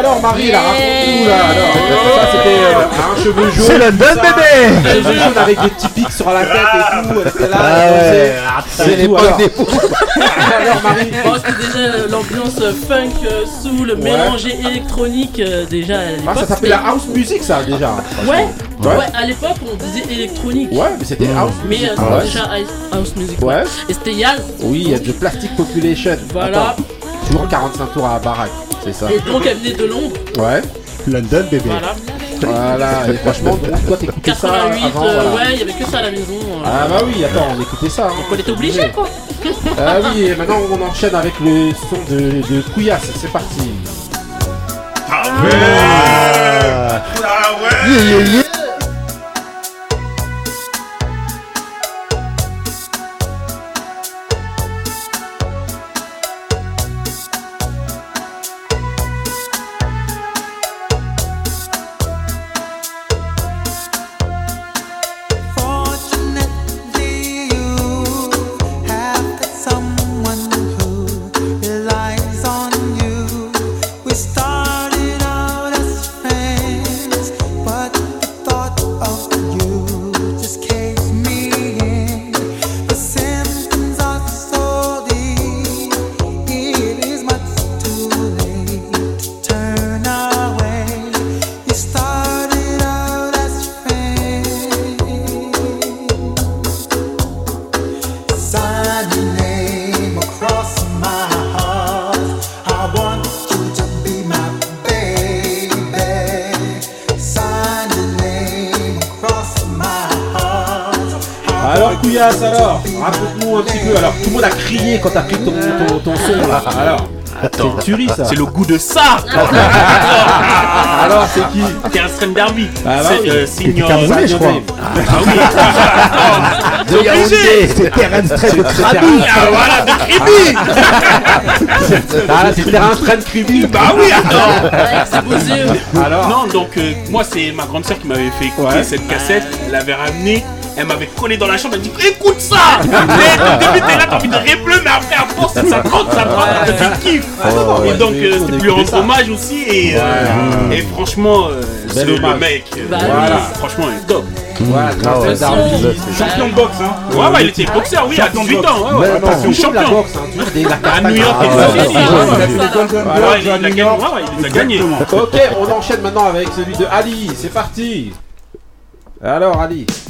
Alors Marie, là, raconte-nous là. Alors, ça c'était euh, un cheveu jaune. C'est le Dun bébé. Un cheveu jaune avec des petits pics sur la tête et tout. Elle était là, Ah ouais, dansait. c'est l'époque des Alors Marie. Bon, c'était déjà l'ambiance funk, euh, soul, mélangée électronique. euh, déjà à Ah, ça s'appelait la house music ça déjà. Ouais, Ouais. ouais, à l'époque on disait électronique. Ouais, mais c'était house Mais music. euh, Ah c'était ouais. déjà house- music. Ouais. Et c'était Yaz. Oui, il y a de Plastic Population. Voilà. Attends, toujours 45 tours à la baraque, c'est ça. Et donc elle venait de Londres. Ouais. London bébé. Voilà. Voilà, et franchement, toi t'écoutais ça 88, avant. euh, voilà. ouais, il y avait que ça à la maison. euh. Ah bah oui, attends, on écoutait ça. hein. On était obligés quoi. Ah oui, et maintenant on enchaîne avec le son de, de Couillasse, c'est parti. Ah Yeah, yeah, yeah. Ça. c'est le goût de ça Alors c'est qui T'es un stream derby Ah bah C'est oui. euh, Signor Camerounais, je crois. Ah oui De Yaoundé. C'était terrain traite de Krabi. Ah voilà, de Kribi Ah là, c'est terrain train de Kribi. Bah oui, attends C'est posé. Alors Non, donc euh, moi c'est ma grande sœur qui m'avait fait écouter Ouais. cette cassette, elle l'avait ramenée, elle m'avait collé dans la chambre, elle dit écoute ça. Mais au début t'es là, t'as envie de répler, mais après à force ça rentre, ça rentre, tu kiffes ouais, Et donc euh, on c'était a plus ça. hommage aussi et, euh, et franchement euh, c'est le mec, franchement il est top. Ouais, Derby. Champion de boxe, hein. Ouais ouais il était boxeur oui à Champion. de 18 ans, ouais, ouais. Ouais, attends, Champion. toujours de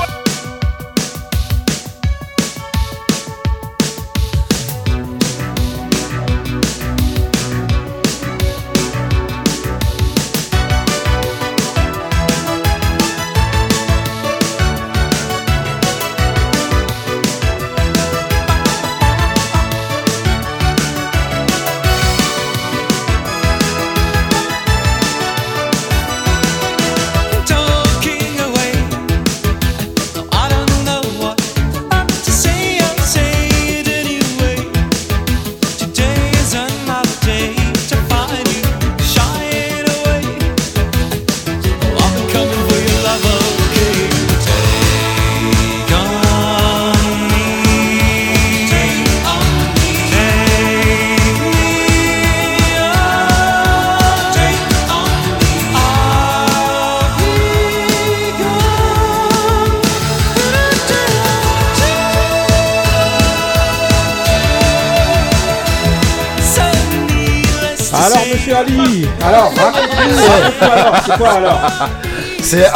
C'est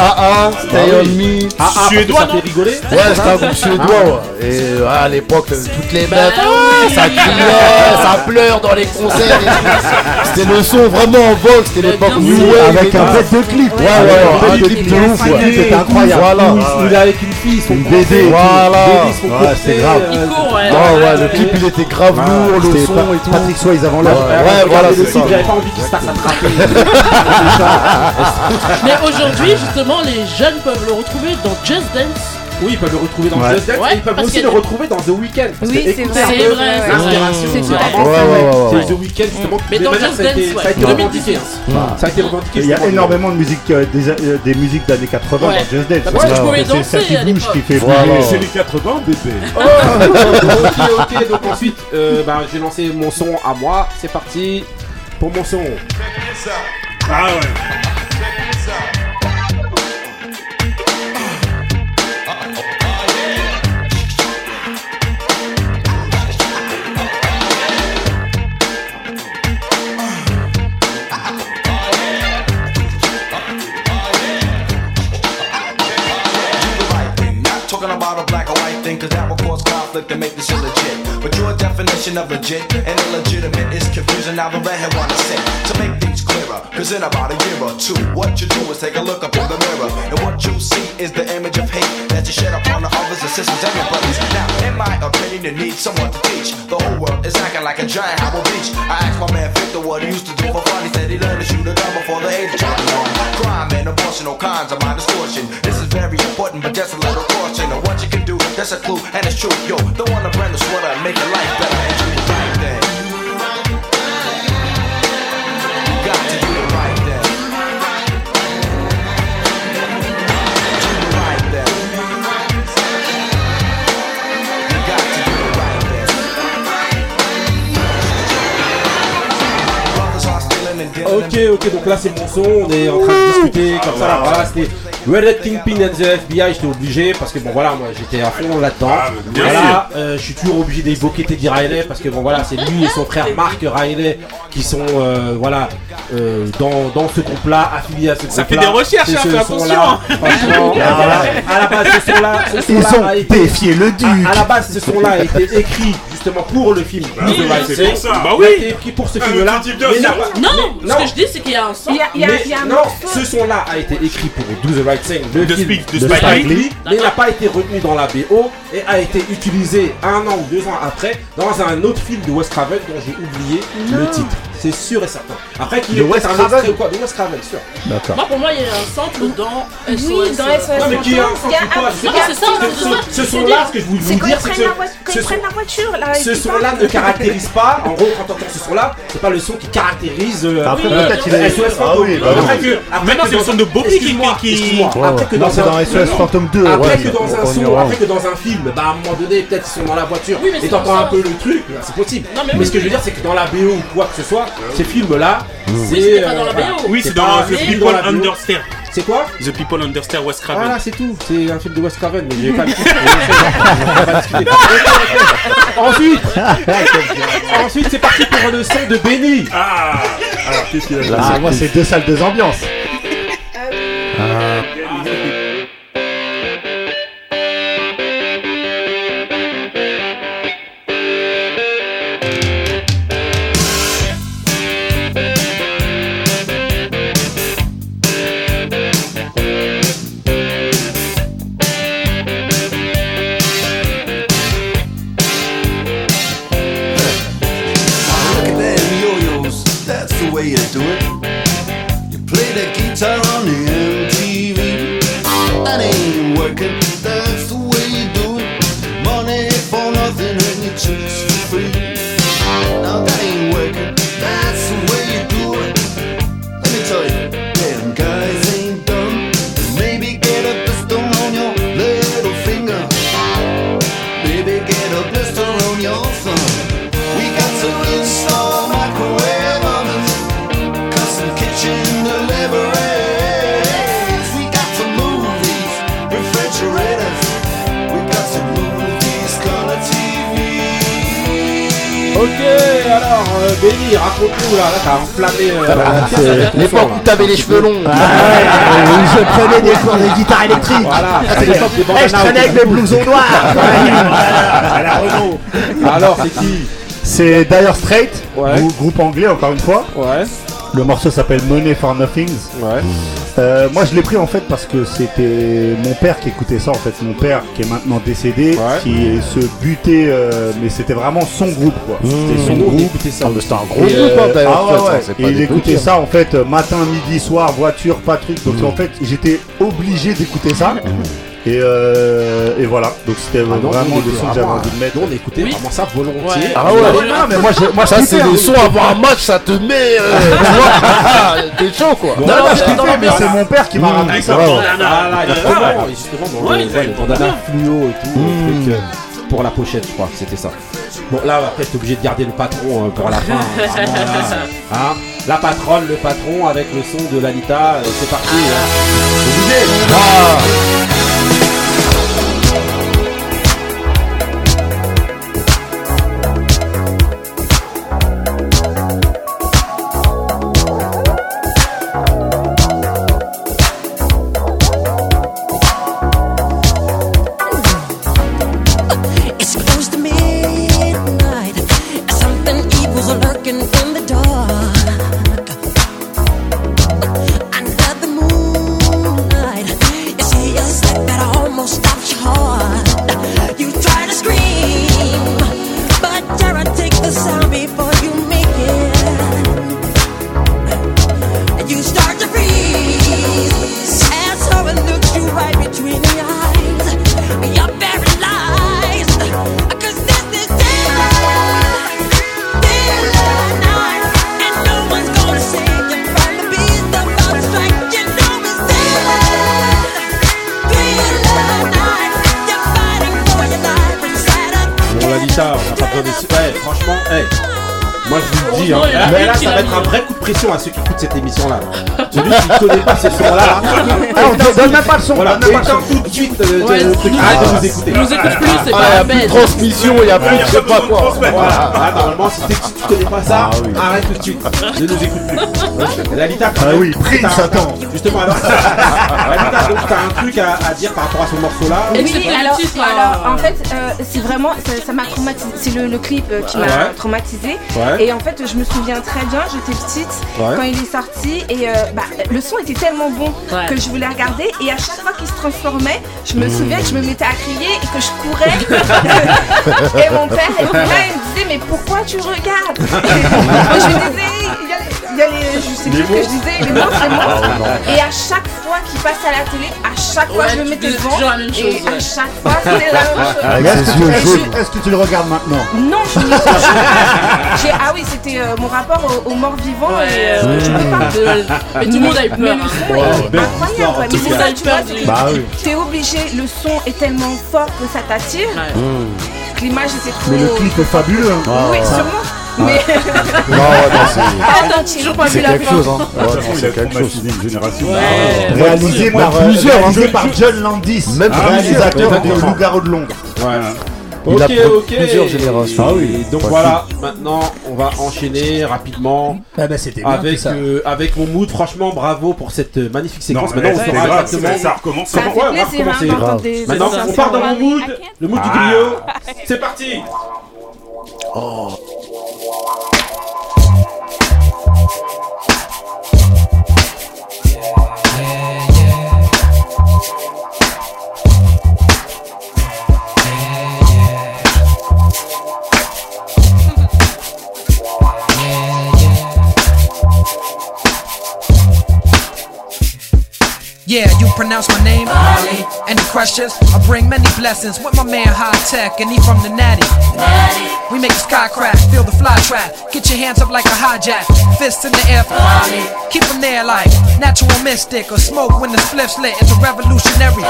AA, Stay Ah on oui. Me. Ah, ah, Suédois, ça fait rigoler Ouais, c'était un groupe suédois. ouais. Et euh, à l'époque, euh, toutes les meufs, Bah ah, ça criait, ça pleure dans les concerts. et tout. C'était le son vraiment en vogue. C'était l'époque New. Wave. Avec un bête de clip. Ouais, ouais, un un de clip de ouf, Un ouais. clip était incroyable. Voilà. Il est avec une fille, son BD. Voilà. c'est grave. Ouais. Ah le clip il était grave lourd, le C'était son et tout. Patrick Swayze avant l'heure. Ouais, voilà, c'est ça. J'avais pas envie qu'il se fasse attraper. Mais aujourd'hui, justement, les jeunes peuvent le retrouver dans Just Dance. Oui, ils peuvent le retrouver dans Ouais. Just Dance Ouais, et ils peuvent aussi le retrouver dans The Weeknd. Parce Oui, que c'est vrai. un C'est peu vrai, c'est L'inspiration, vrai. c'est. The Weeknd justement. Mais dans Just ça a été- Dance, ça a été revendiqué. Ça a été revendiqué. Il y a énormément de musique, euh, des, euh, des musiques d'années 80 Ouais. dans Just Dance. Bah, c'est danser ça qui fait bouger. C'est les 80, bébé. Oh, ok, ok. Donc ensuite, euh, bah, j'ai lancé mon son à moi. C'est parti pour mon son. Ah ouais. That will conflict and make this illegit. But your definition of legit and illegitimate is confusing. Now the redhead wanna say to make things clearer. Cause in about a year or two, what you do is take a look up in the mirror. And what you see is the image of hate that you shed upon the others, the sisters, and your brothers. Now, in my opinion, you need someone to teach. The whole world is acting like a giant Howard Beach. I asked my man Victor what he used to do for fun. He said he learned to shoot a gun before the age of 21. Crime and abortion, all kinds of my distortion. This is very important, but just a little caution. And what you can do, that's a clue, and it's true. Yo, don't wanna brand the sweater and make your life better and right. You right Ok, ok, donc là c'est mon son, on est en train de discuter comme ça, là, voilà, Red Kingpin and the FBI, j'étais obligé parce que bon voilà, moi j'étais à fond là-dedans. Ah, voilà, euh, je suis toujours obligé d'évoquer Teddy Riley parce que bon voilà, c'est lui et son frère Mark Riley qui sont euh, voilà euh, dans, dans ce groupe-là, affiliés à ce groupe-là. Ça fait des recherches, hein, ce fais son-là, Franchement, Ah, à la base ce son-là, ce Ils ont a été défié le duc. à, à la base, ce son-là a été écrit justement pour le film. Bah Do oui, c'est pour ça. Bah Il a oui. été écrit pour ce Ah, film-là. Non, mais- ce non. que je dis, c'est qu'il y a un son. Il y a, il y a- Mais il y a un non, morceau. ce son-là a été écrit pour Do the Right Thing, le De film Spike- de de Spike Spike Lee. Lee, mais n'a pas été retenu dans la BO et a été utilisé un an ou deux ans après dans un autre film de Wes Craven dont j'ai oublié le titre. C'est sûr et certain. Après qu'il y ait peut-être un Craven extrait ou quoi, de Wes Craven, sûr. D'accord. Moi, pour moi, il y a un sample dans Oui, SOS. dans euh, SOS. Non mais qui est un Il y a sens ou quoi, un- mais c'est ça, Ce- son-là, ce que je voulais vous dire, c'est que quand ce ils son- prennent la voiture là. ce ils son-là ne caractérise pas, en gros, quand tu entends ce son-là, c'est pas le son qui caractérise euh, Après, euh, peut-être il a- SOS Ah Fantôme. oui, bah après oui. c'est le dans- son de Bobby qui- Après que Non, dans dans SOS Phantom 2. Après que dans un On son, après que dans un film, bah à un moment donné, peut-être ils sont dans la voiture Oui, et t'entends dans un peu le truc, bah, c'est possible. Mais oui, ce que je veux oui. dire, c'est que dans la BO ou quoi que ce soit, ces films-là, c'est. c'était pas dans la voilà. BO. Oui, c'est pas dans The People. Understand. C'est quoi The People Understand Wes Craven. Voilà, c'est tout. C'est un film de Wes Craven, mais j'ai pas le titre. Ensuite, ensuite c'est parti pour le son de Benny. Ah Alors, qu'est-ce qu'il a Là, c'est moi, c'est deux salles, deux ambiances. Look l'époque où t'avais les cheveux longs. où je prenais des cours de guitare électrique. Voilà, je traînais avec autour le du cou. blouson noir. À la Renault. Alors, c'est qui C'est Dire grou- groupe anglais encore une fois. Ouais, Le morceau s'appelle Money for Nothings. ouais. Euh, moi je l'ai pris en fait parce que c'était mon père qui écoutait ça en fait. Mon père qui est maintenant décédé, Ouais. qui se butait, euh, mais c'était vraiment son groupe quoi. C'était son on groupe. ça. C'était un gros Et, groupe, hein, euh, d'ailleurs. ah ouais, ouais. Et il écoutait ça en fait euh, matin, midi, soir, voiture, pas de truc. Donc en fait j'étais obligé d'écouter ça. Et, euh, et voilà, donc c'était Ah non, vraiment le son que j'avais envie de mettre. on écoutait vraiment ça volontiers. Ouais. Ah ouais, non, mais moi, je- moi, ça c'est le son avant un match, ça te met. euh, tu vois, T'es chaud quoi. Non, non, l'ambiance, je kiffais, mais c'est mon père qui m'a ramené Avec ça. Ah justement, dans Ouais, le, fluo et tout, euh, pour la pochette, je crois, c'était ça. Bon, là, après, t'es obligé de garder le patron euh, pour la fin. hein, là. Hein la patronne, le patron, avec le son de l'Anita, euh, c'est parti. hein. Obligé. Ah. Cette émission là. Celui qui ne connaît pas ces sons là, Ah, on te donne même pas le son, voilà, le son. tout de suite euh, Ouais, le truc, nous- arrête de nous écouter. Nous écoute plus, c'est Ah, pas la peine. transmission, il y a plus de je sais pas quoi. Voilà, ah, normalement si tu connais pas ça, arrête tout de suite. Ne nous écoute plus. L'Alita, Ah oui, Prince, attends. Justement, alors, L'Alita, donc t'as un truc à, à dire par rapport à ce morceau là. Et c'est Oui, pas alors, alors hein. en fait, euh, c'est vraiment, ça m'a traumatisé. C'est le, le clip euh, qui m'a Ouais. traumatisé. Ouais. Et en fait, je me souviens très bien, j'étais petite Ouais. quand il est sorti et euh, bah, le son était tellement bon Ouais. que je voulais regarder. Et à chaque fois qu'il se transformait, je Mmh. me souviens que je me mettais à crier et que je courais. et mon père là, il me disait mais pourquoi tu regardes? Moi, Je lui disais, il y a les, je sais plus ce que je disais, les monstres, les monstres. Et à chaque fois qu'il passe à la télé, à chaque fois Ouais, je me mettais devant. et à chaque fois c'était la même chose. Mais est-ce que tu- le regardes maintenant Non, je J'ai- Ah oui, c'était euh, mon rapport au, au mort-vivant. Ouais, et, euh, je peux pas. Mais tout le monde a eu Mais peur. le son est incroyable. Mais c'est ça, tu vois, c'est Bah t'es obligé, le son est tellement fort que ça t'attire. que L'image était trop. Mais le clip est fabuleux. hein. Oui, ouais. sûrement. Mais. Non, ouais, non, c'est- Attends, toujours pas c'est vu la quelque chose, hein. Ouais, c'est quelque chose. une génération. Ouais. Réalisé par, plusieurs, hein. réalisé par John Landis, Même Ah, plusieurs, réalisateur de. Loup-garou de Londres. Ouais. Il a Ok, ok. plusieurs générations. Ah oui. Donc Pas voilà, maintenant on va enchaîner rapidement Ah bah c'était bien avec ça. euh, avec mon mood. Franchement, bravo pour cette euh, magnifique séquence. Non, Maintenant, on saura exactement. ça- recommence. Ça Ouais, on va hein, recommencer. des. Maintenant, on part dans mon mood, le mood du Ah. griot. C'est parti. Yeah, you pronounce my name? Ali. Any questions? I bring many blessings with my man High Tech, and he from the Natty. We make the sky crack, feel the fly trap. Get your hands up like a hijack, fists in the air Ali. Keep them there like natural mystic or smoke when the spliff's lit. It's a revolutionary.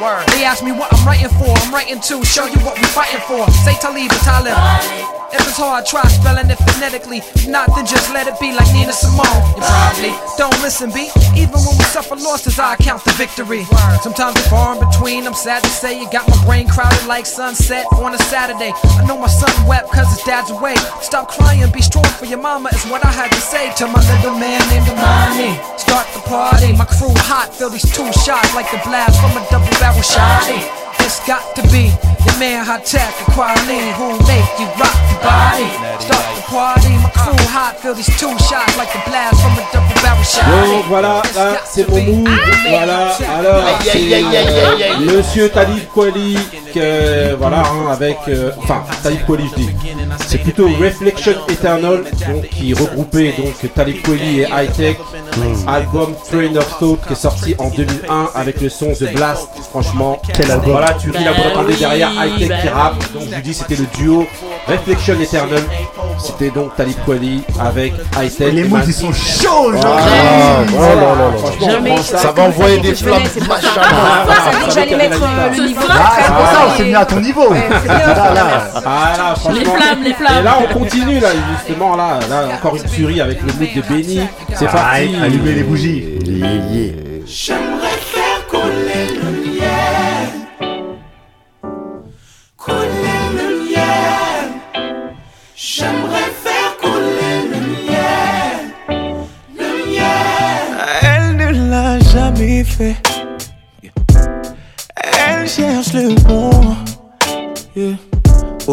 Word. They ask me what I'm writing for. I'm writing to show you what we fighting for. Say Talib or Talib. If it's hard, try spelling it phonetically. If not, then just let it be like Nina Simone. You probably don't listen, B. Even when we suffer losses, I count the victory. Sometimes it's far in between. I'm sad to say you got my brain crowded like sunset on a Saturday. I know my son wept cause his dad's away. Stop crying, be strong for your mama is what I had to say to my little man named Amani. Start the party, my crew hot. Feel these two shots like the blast from a double barrel shotty. It's got to be man high tech and Quality who make you rock your body? Start the party, my crew hot, feel these two shots like the blast from a double barrel shot. Donc voilà, là c'est mon move. Voilà, alors c'est euh, Monsieur Talib Kweli, que, voilà, hein, avec, euh, enfin Talib Kweli je dis. C'est plutôt Reflection Eternal, donc qui regroupait donc Talib Kweli et High Tech, album Train of Thought qui est sorti en 2001 avec le son The Blast. Franchement, Quel album. Voilà, tu ris oui, derrière High Tech qui rappe. Donc je vous dis, c'était le duo Reflection Eternal. C'était donc Talib Kweli avec High Tech. Les moods, ils sont chauds aujourd'hui. Jamais. Ça va envoyer des flammes. Machin. Ah, ça dit que j'allais mettre le niveau. Ah, c'est pour ça, on s'est mis à ton niveau. Ah là, franchement. Les flammes, les flammes. Et là, on continue, là, justement, là, là, encore une tuerie avec le mood de Benny. C'est Ah, parti. allumez les bougies.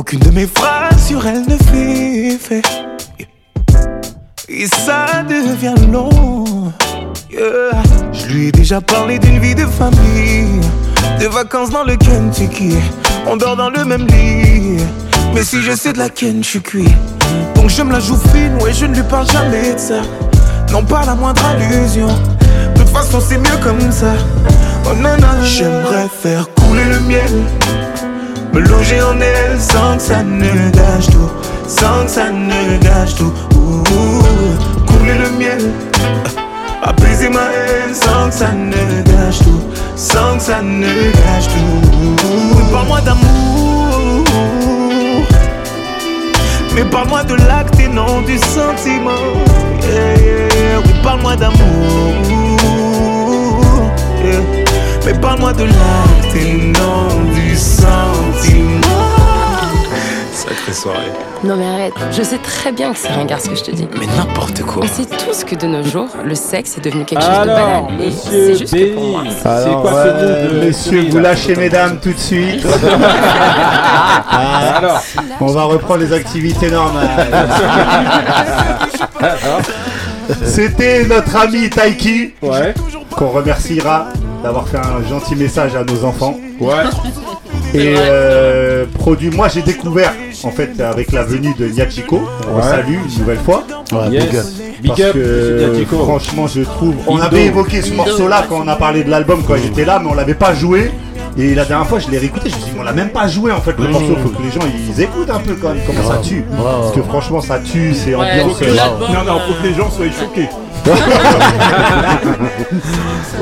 Aucune de mes phrases sur elle ne fait effet. Et ça devient long. Je lui ai déjà parlé d'une vie de famille, de vacances dans le Kentucky. On dort dans le même lit, mais si je sais de laquelle je suis cuit. Donc je me la joue fine, ouais, je ne lui parle jamais de ça. Non, pas la moindre allusion. De toute façon, c'est mieux comme ça. Oh j'aimerais faire couler le miel. Me loger en elle sans que ça ne gâche tout. Sans que ça ne gâche tout. Ouh, couler le miel. Apaiser ma haine sans que ça ne gâche tout. Sans que ça ne gâche tout. Parle-moi d'amour. Mais parle-moi de l'acte et non du sentiment. Oui, parle-moi d'amour. Mais parle-moi de l'acte et non du sentiment. Sacrée soirée. Non mais arrête, je sais très bien que c'est ringard ce que je te dis. Mais n'importe quoi. On sait tous que de nos jours, le sexe est devenu quelque chose de banal. Et monsieur c'est juste que pour moi. C'est Alors, quoi ce ouais, mood de Messieurs, vous lâchez mesdames tout de suite. Ah, Alors. on va reprendre les activités normales. C'était notre ami Taiki, qu'on remerciera d'avoir fait un gentil message à nos enfants. Ouais. Et euh, produit, moi j'ai découvert en fait avec la venue de Nyachiko, on Ouais. salue une nouvelle fois. Ouais, Yes. big up. Big Parce up, que franchement je trouve. On Indo. avait évoqué ce Indo. morceau-là quand on a parlé de l'album quand j'étais là, mais on l'avait pas joué. Et la dernière fois je l'ai réécouté, je me suis dit on l'a même pas joué en fait le Mmh. morceau, faut que les gens ils écoutent un peu quand même comment ça tue. Parce que franchement ça tue, c'est ambiance. Faut que les- Non, non, faut que les gens soient choqués.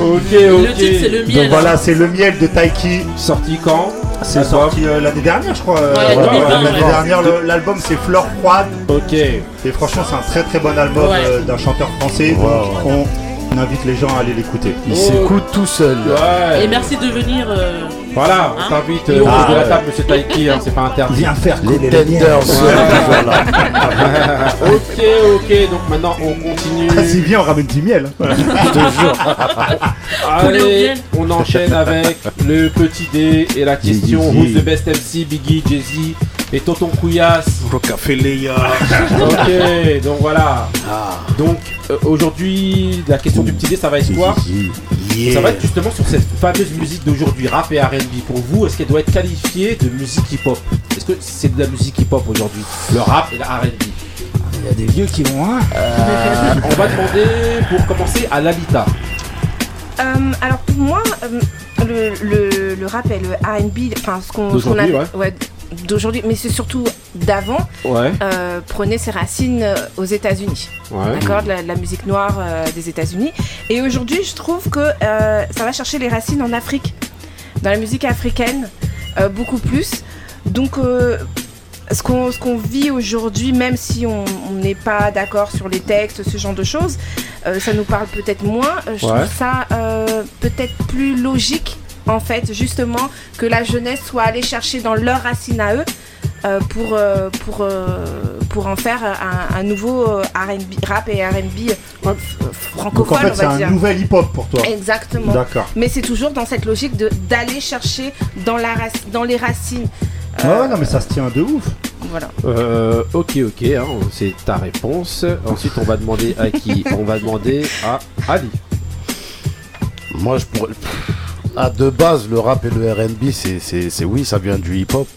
Ok, ok. Le titre, c'est le miel. Donc voilà, c'est le miel de Taiki. Sorti quand C'est sorti euh, l'année dernière, je crois. euh, Ouais, ouais, 2020, l'année dernière, le- l'album c'est Fleur froide. Ok. Et franchement, c'est un très très bon album Ouais. euh, d'un chanteur français. Donc on, on invite les gens à aller l'écouter. Il s'écoute tout seul. Ouais. Et merci de venir. euh, Voilà, on Hein t'invite euh, autour de la Ah, table, monsieur Taiki, hein, c'est pas interdit. Viens faire Les tenders. Voilà. ok, ok, donc maintenant on continue. Ah, si viens, on ramène du miel. Je te jure. Allez, on enchaîne avec le petit D et la question Who's the best MC, Biggie, Jay-Z et Tonton Couillasse. Rockefeller. ok, donc voilà. Donc euh, aujourd'hui, la question du petit D, ça va être quoi Ça va être justement sur cette fameuse musique d'aujourd'hui, rap et R&B. Pour vous, est-ce qu'elle doit être qualifiée de musique hip-hop? Est-ce que c'est de la musique hip-hop aujourd'hui Le rap et la R&B Il y a des vieux qui vont. Hein Euh, On va demander pour commencer à Lalita. Euh, alors pour moi, euh, le, le, le rap et le R&B, enfin ce qu'on a- ouais, d'aujourd'hui, mais c'est surtout d'avant, Ouais. euh, prenait ses racines euh, aux États-Unis. Ouais. D'accord, de la, de la musique noire euh, des États-Unis. Et aujourd'hui, je trouve que euh, ça va chercher les racines en Afrique, dans la musique africaine, beaucoup plus. Donc, ce qu'on qu'on vit aujourd'hui, même si on n'est pas d'accord sur les textes, ce genre de choses, ça nous parle peut-être moins. Je Ouais. trouve ça peut-être plus logique, en fait, justement, que la jeunesse soit allée chercher dans leurs racines à eux. euh, pour, euh, pour, euh, pour en faire un, un nouveau R&B, rap et RB Donc francophone, en fait, on c'est va un dire. nouvel hip-hop pour toi. Exactement. D'accord. Mais c'est toujours dans cette logique de d'aller chercher dans, la, rac- dans les racines Euh, Ouais, non, mais ça se tient de ouf. Voilà. Euh, ok, ok, hein, c'est ta réponse. Ensuite, on va demander à qui? On va demander à Ali. Moi, je pourrais. À de base, le rap et le RB, c'est, c'est, c'est- oui, ça vient du hip-hop,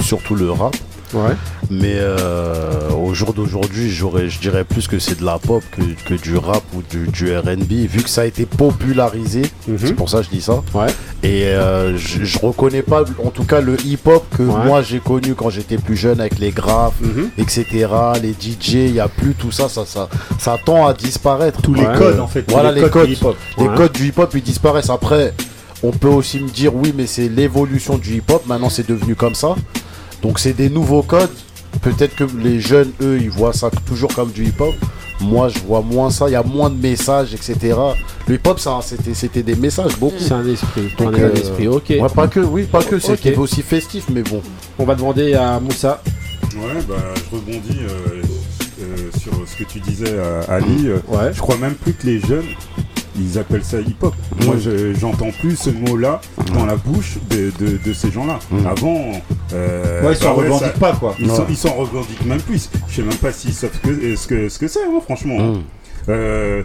surtout le rap. Ouais. Mais euh, au jour d'aujourd'hui, j'aurais, je dirais plus que c'est de la pop que, que du rap ou du, du RB, vu que ça a été popularisé. C'est pour ça que je dis ça. Et euh, je, je reconnais pas, en tout cas, le hip-hop que Ouais. moi j'ai connu quand j'étais plus jeune avec les graphes, etc., les DJ, il n'y a plus tout ça, ça, ça, ça tend à disparaître. Tous les codes, en fait, Voilà les les codes du hip-hop. Les Ouais. codes du hip-hop, ils disparaissent. Après, on peut aussi me dire, oui, mais c'est l'évolution du hip-hop. Maintenant, c'est devenu comme ça. Donc, c'est des nouveaux codes. Peut-être que les jeunes, eux, ils voient ça toujours comme du hip-hop. Moi, je vois moins ça. Il y a moins de messages, etc. Le hip-hop, ça, c'était, c'était des messages, beaucoup. C'est un esprit. Donc, un euh, esprit, ok. ouais, pas que, oui, pas que. C'était aussi festif, mais bon. On va demander à Moussa. Ouais, bah, je rebondis euh, euh, sur ce que tu disais, Ali. Euh, Je crois même plus que les jeunes, ils appellent ça hip-hop. Moi, je- j'entends plus ce mot-là dans la bouche de, de- de ces gens-là. Avant, euh, Ouais, ils s'en bah revendiquent ça- pas, quoi. Ils s'en- revendiquent même plus. Je sais même pas s'ils savent ce que ce que ce que c'est, hein, franchement. Mm. Euh,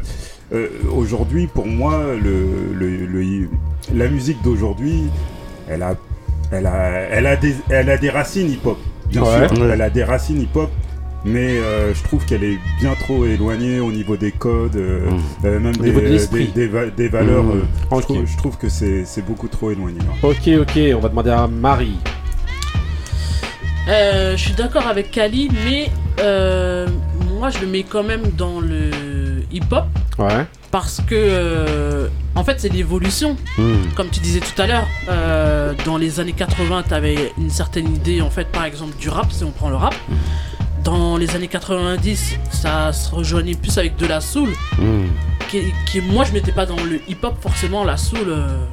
euh, aujourd'hui, pour moi, le, le- le- la musique d'aujourd'hui, elle a, elle a, elle a des, elle a des racines hip-hop, bien Ouais. sûr. Elle a des racines hip-hop. Mais euh, je trouve qu'elle est bien trop éloignée au niveau des codes, euh, euh, même Au des, de des, des va- des valeurs. Mmh. euh, je, trouve, je trouve que c'est c'est beaucoup trop éloigné. Ok, ok, on va demander à Marie. Euh, je suis d'accord avec Kali, mais euh, moi je le mets quand même dans le hip-hop. Ouais. Parce que, euh, en fait, c'est l'évolution. Hmm. Comme tu disais tout à l'heure, euh, dans les années 80, tu avais une certaine idée, en fait, par exemple, du rap, si on prend le rap. Dans les années 90, ça se rejoignait plus avec de la soul. Qui, qui- moi, je mettais pas dans le hip-hop forcément la soul. euh,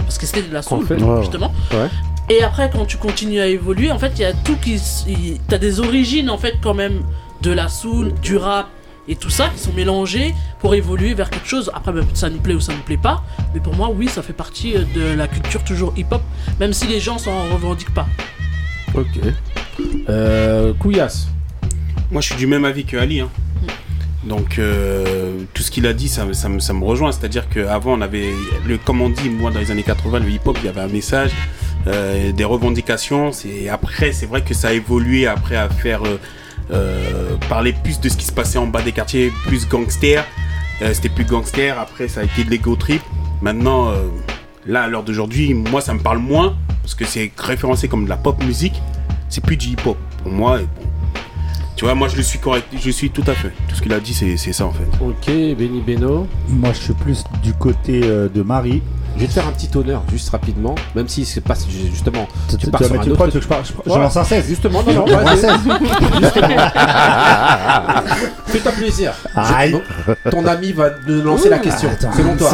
parce que c'était de la soul, En fait, ouais. justement. Ouais. Et après, quand tu continues à évoluer, en fait, il y a tout qui. T'as des origines, en fait, quand même, de la soul, du rap et tout ça, qui sont mélangés pour évoluer vers quelque chose. Après, ben, ça nous plaît ou ça nous plaît pas. Mais pour moi, oui, ça fait partie euh, de la culture toujours hip-hop, même si les gens s'en revendiquent pas. Ok. Euh, Couillasse. Moi, je suis du même avis que Ali. hein. Donc, euh, tout ce qu'il a dit, ça, me- ça me, ça me rejoint. C'est-à-dire qu'avant, on avait, le, comme on dit, moi, dans les années 80, le hip-hop, il y avait un message, euh, des revendications. C'est, après, c'est vrai que ça a évolué après à faire euh, parler plus de ce qui se passait en bas des quartiers, plus gangster. C'était plus gangster. Après, ça a été de l'ego trip. Maintenant, là, à l'heure d'aujourd'hui, moi, ça me parle moins parce que c'est référencé comme de la pop musique. C'est plus du hip-hop. Pour moi, tu vois, moi je le suis correct, je suis tout à fait. Tout ce qu'il a dit, c'est c'est ça en fait. Ok, Benny Beno. Moi, je suis plus du côté euh, de Marie. Je vais te faire un petit honneur, juste rapidement, même si c'est pas justement. Tu, tu pars sur mettre un autre je lance un 16. Justement, non, non, un 16. Justement. Fais-toi plaisir. Aïe. Donc, ton ami va nous lancer la question. Selon toi.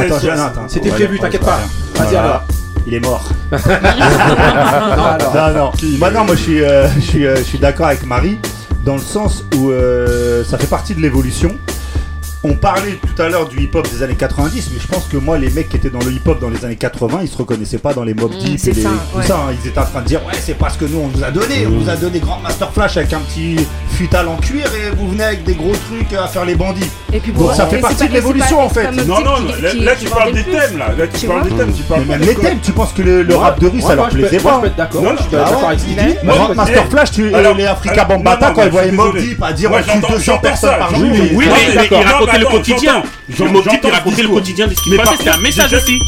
C'était prévu, t'inquiète pas. Vas-y Voilà. alors. Il est mort. non, alors. non, non. Moi, non, moi, je suis, euh, je suis, euh, je suis d'accord avec Marie dans le sens où euh, ça fait partie de l'évolution. On parlait tout à l'heure du hip-hop des années 90, mais je pense que moi, les mecs qui étaient dans le hip-hop dans les années 80, ils se reconnaissaient pas dans les Mob Mm, Deep c'est et les, ça, tout ouais. ça. hein. Ils étaient en train de dire, ouais, c'est parce que nous, on nous a donné. On nous a donné Grand Master Flash avec un petit futal en cuir et vous venez avec des gros trucs à faire les bandits. Et puis pour- ça fait partie de l'évolution en fait. Non, non, qui- là, qui- là, qui tu parles des plus. thèmes là. Là, tu Tu parles des thèmes, tu parles Mais même des les thèmes, tu penses que le, rap de rue, ça leur plaisait pas d'accord. Non, Je suis d'accord ah avec ce qu'il dit. Master Flash, tu, les Africa Bambata, quand ils voyaient. Deep à dire on tue j'entends- 200 j'entends personnes par jour. oui, mais, il racontait le mais quotidien. Mobb Deep, il racontait le quotidien de ce qui passait. C'était un message aussi.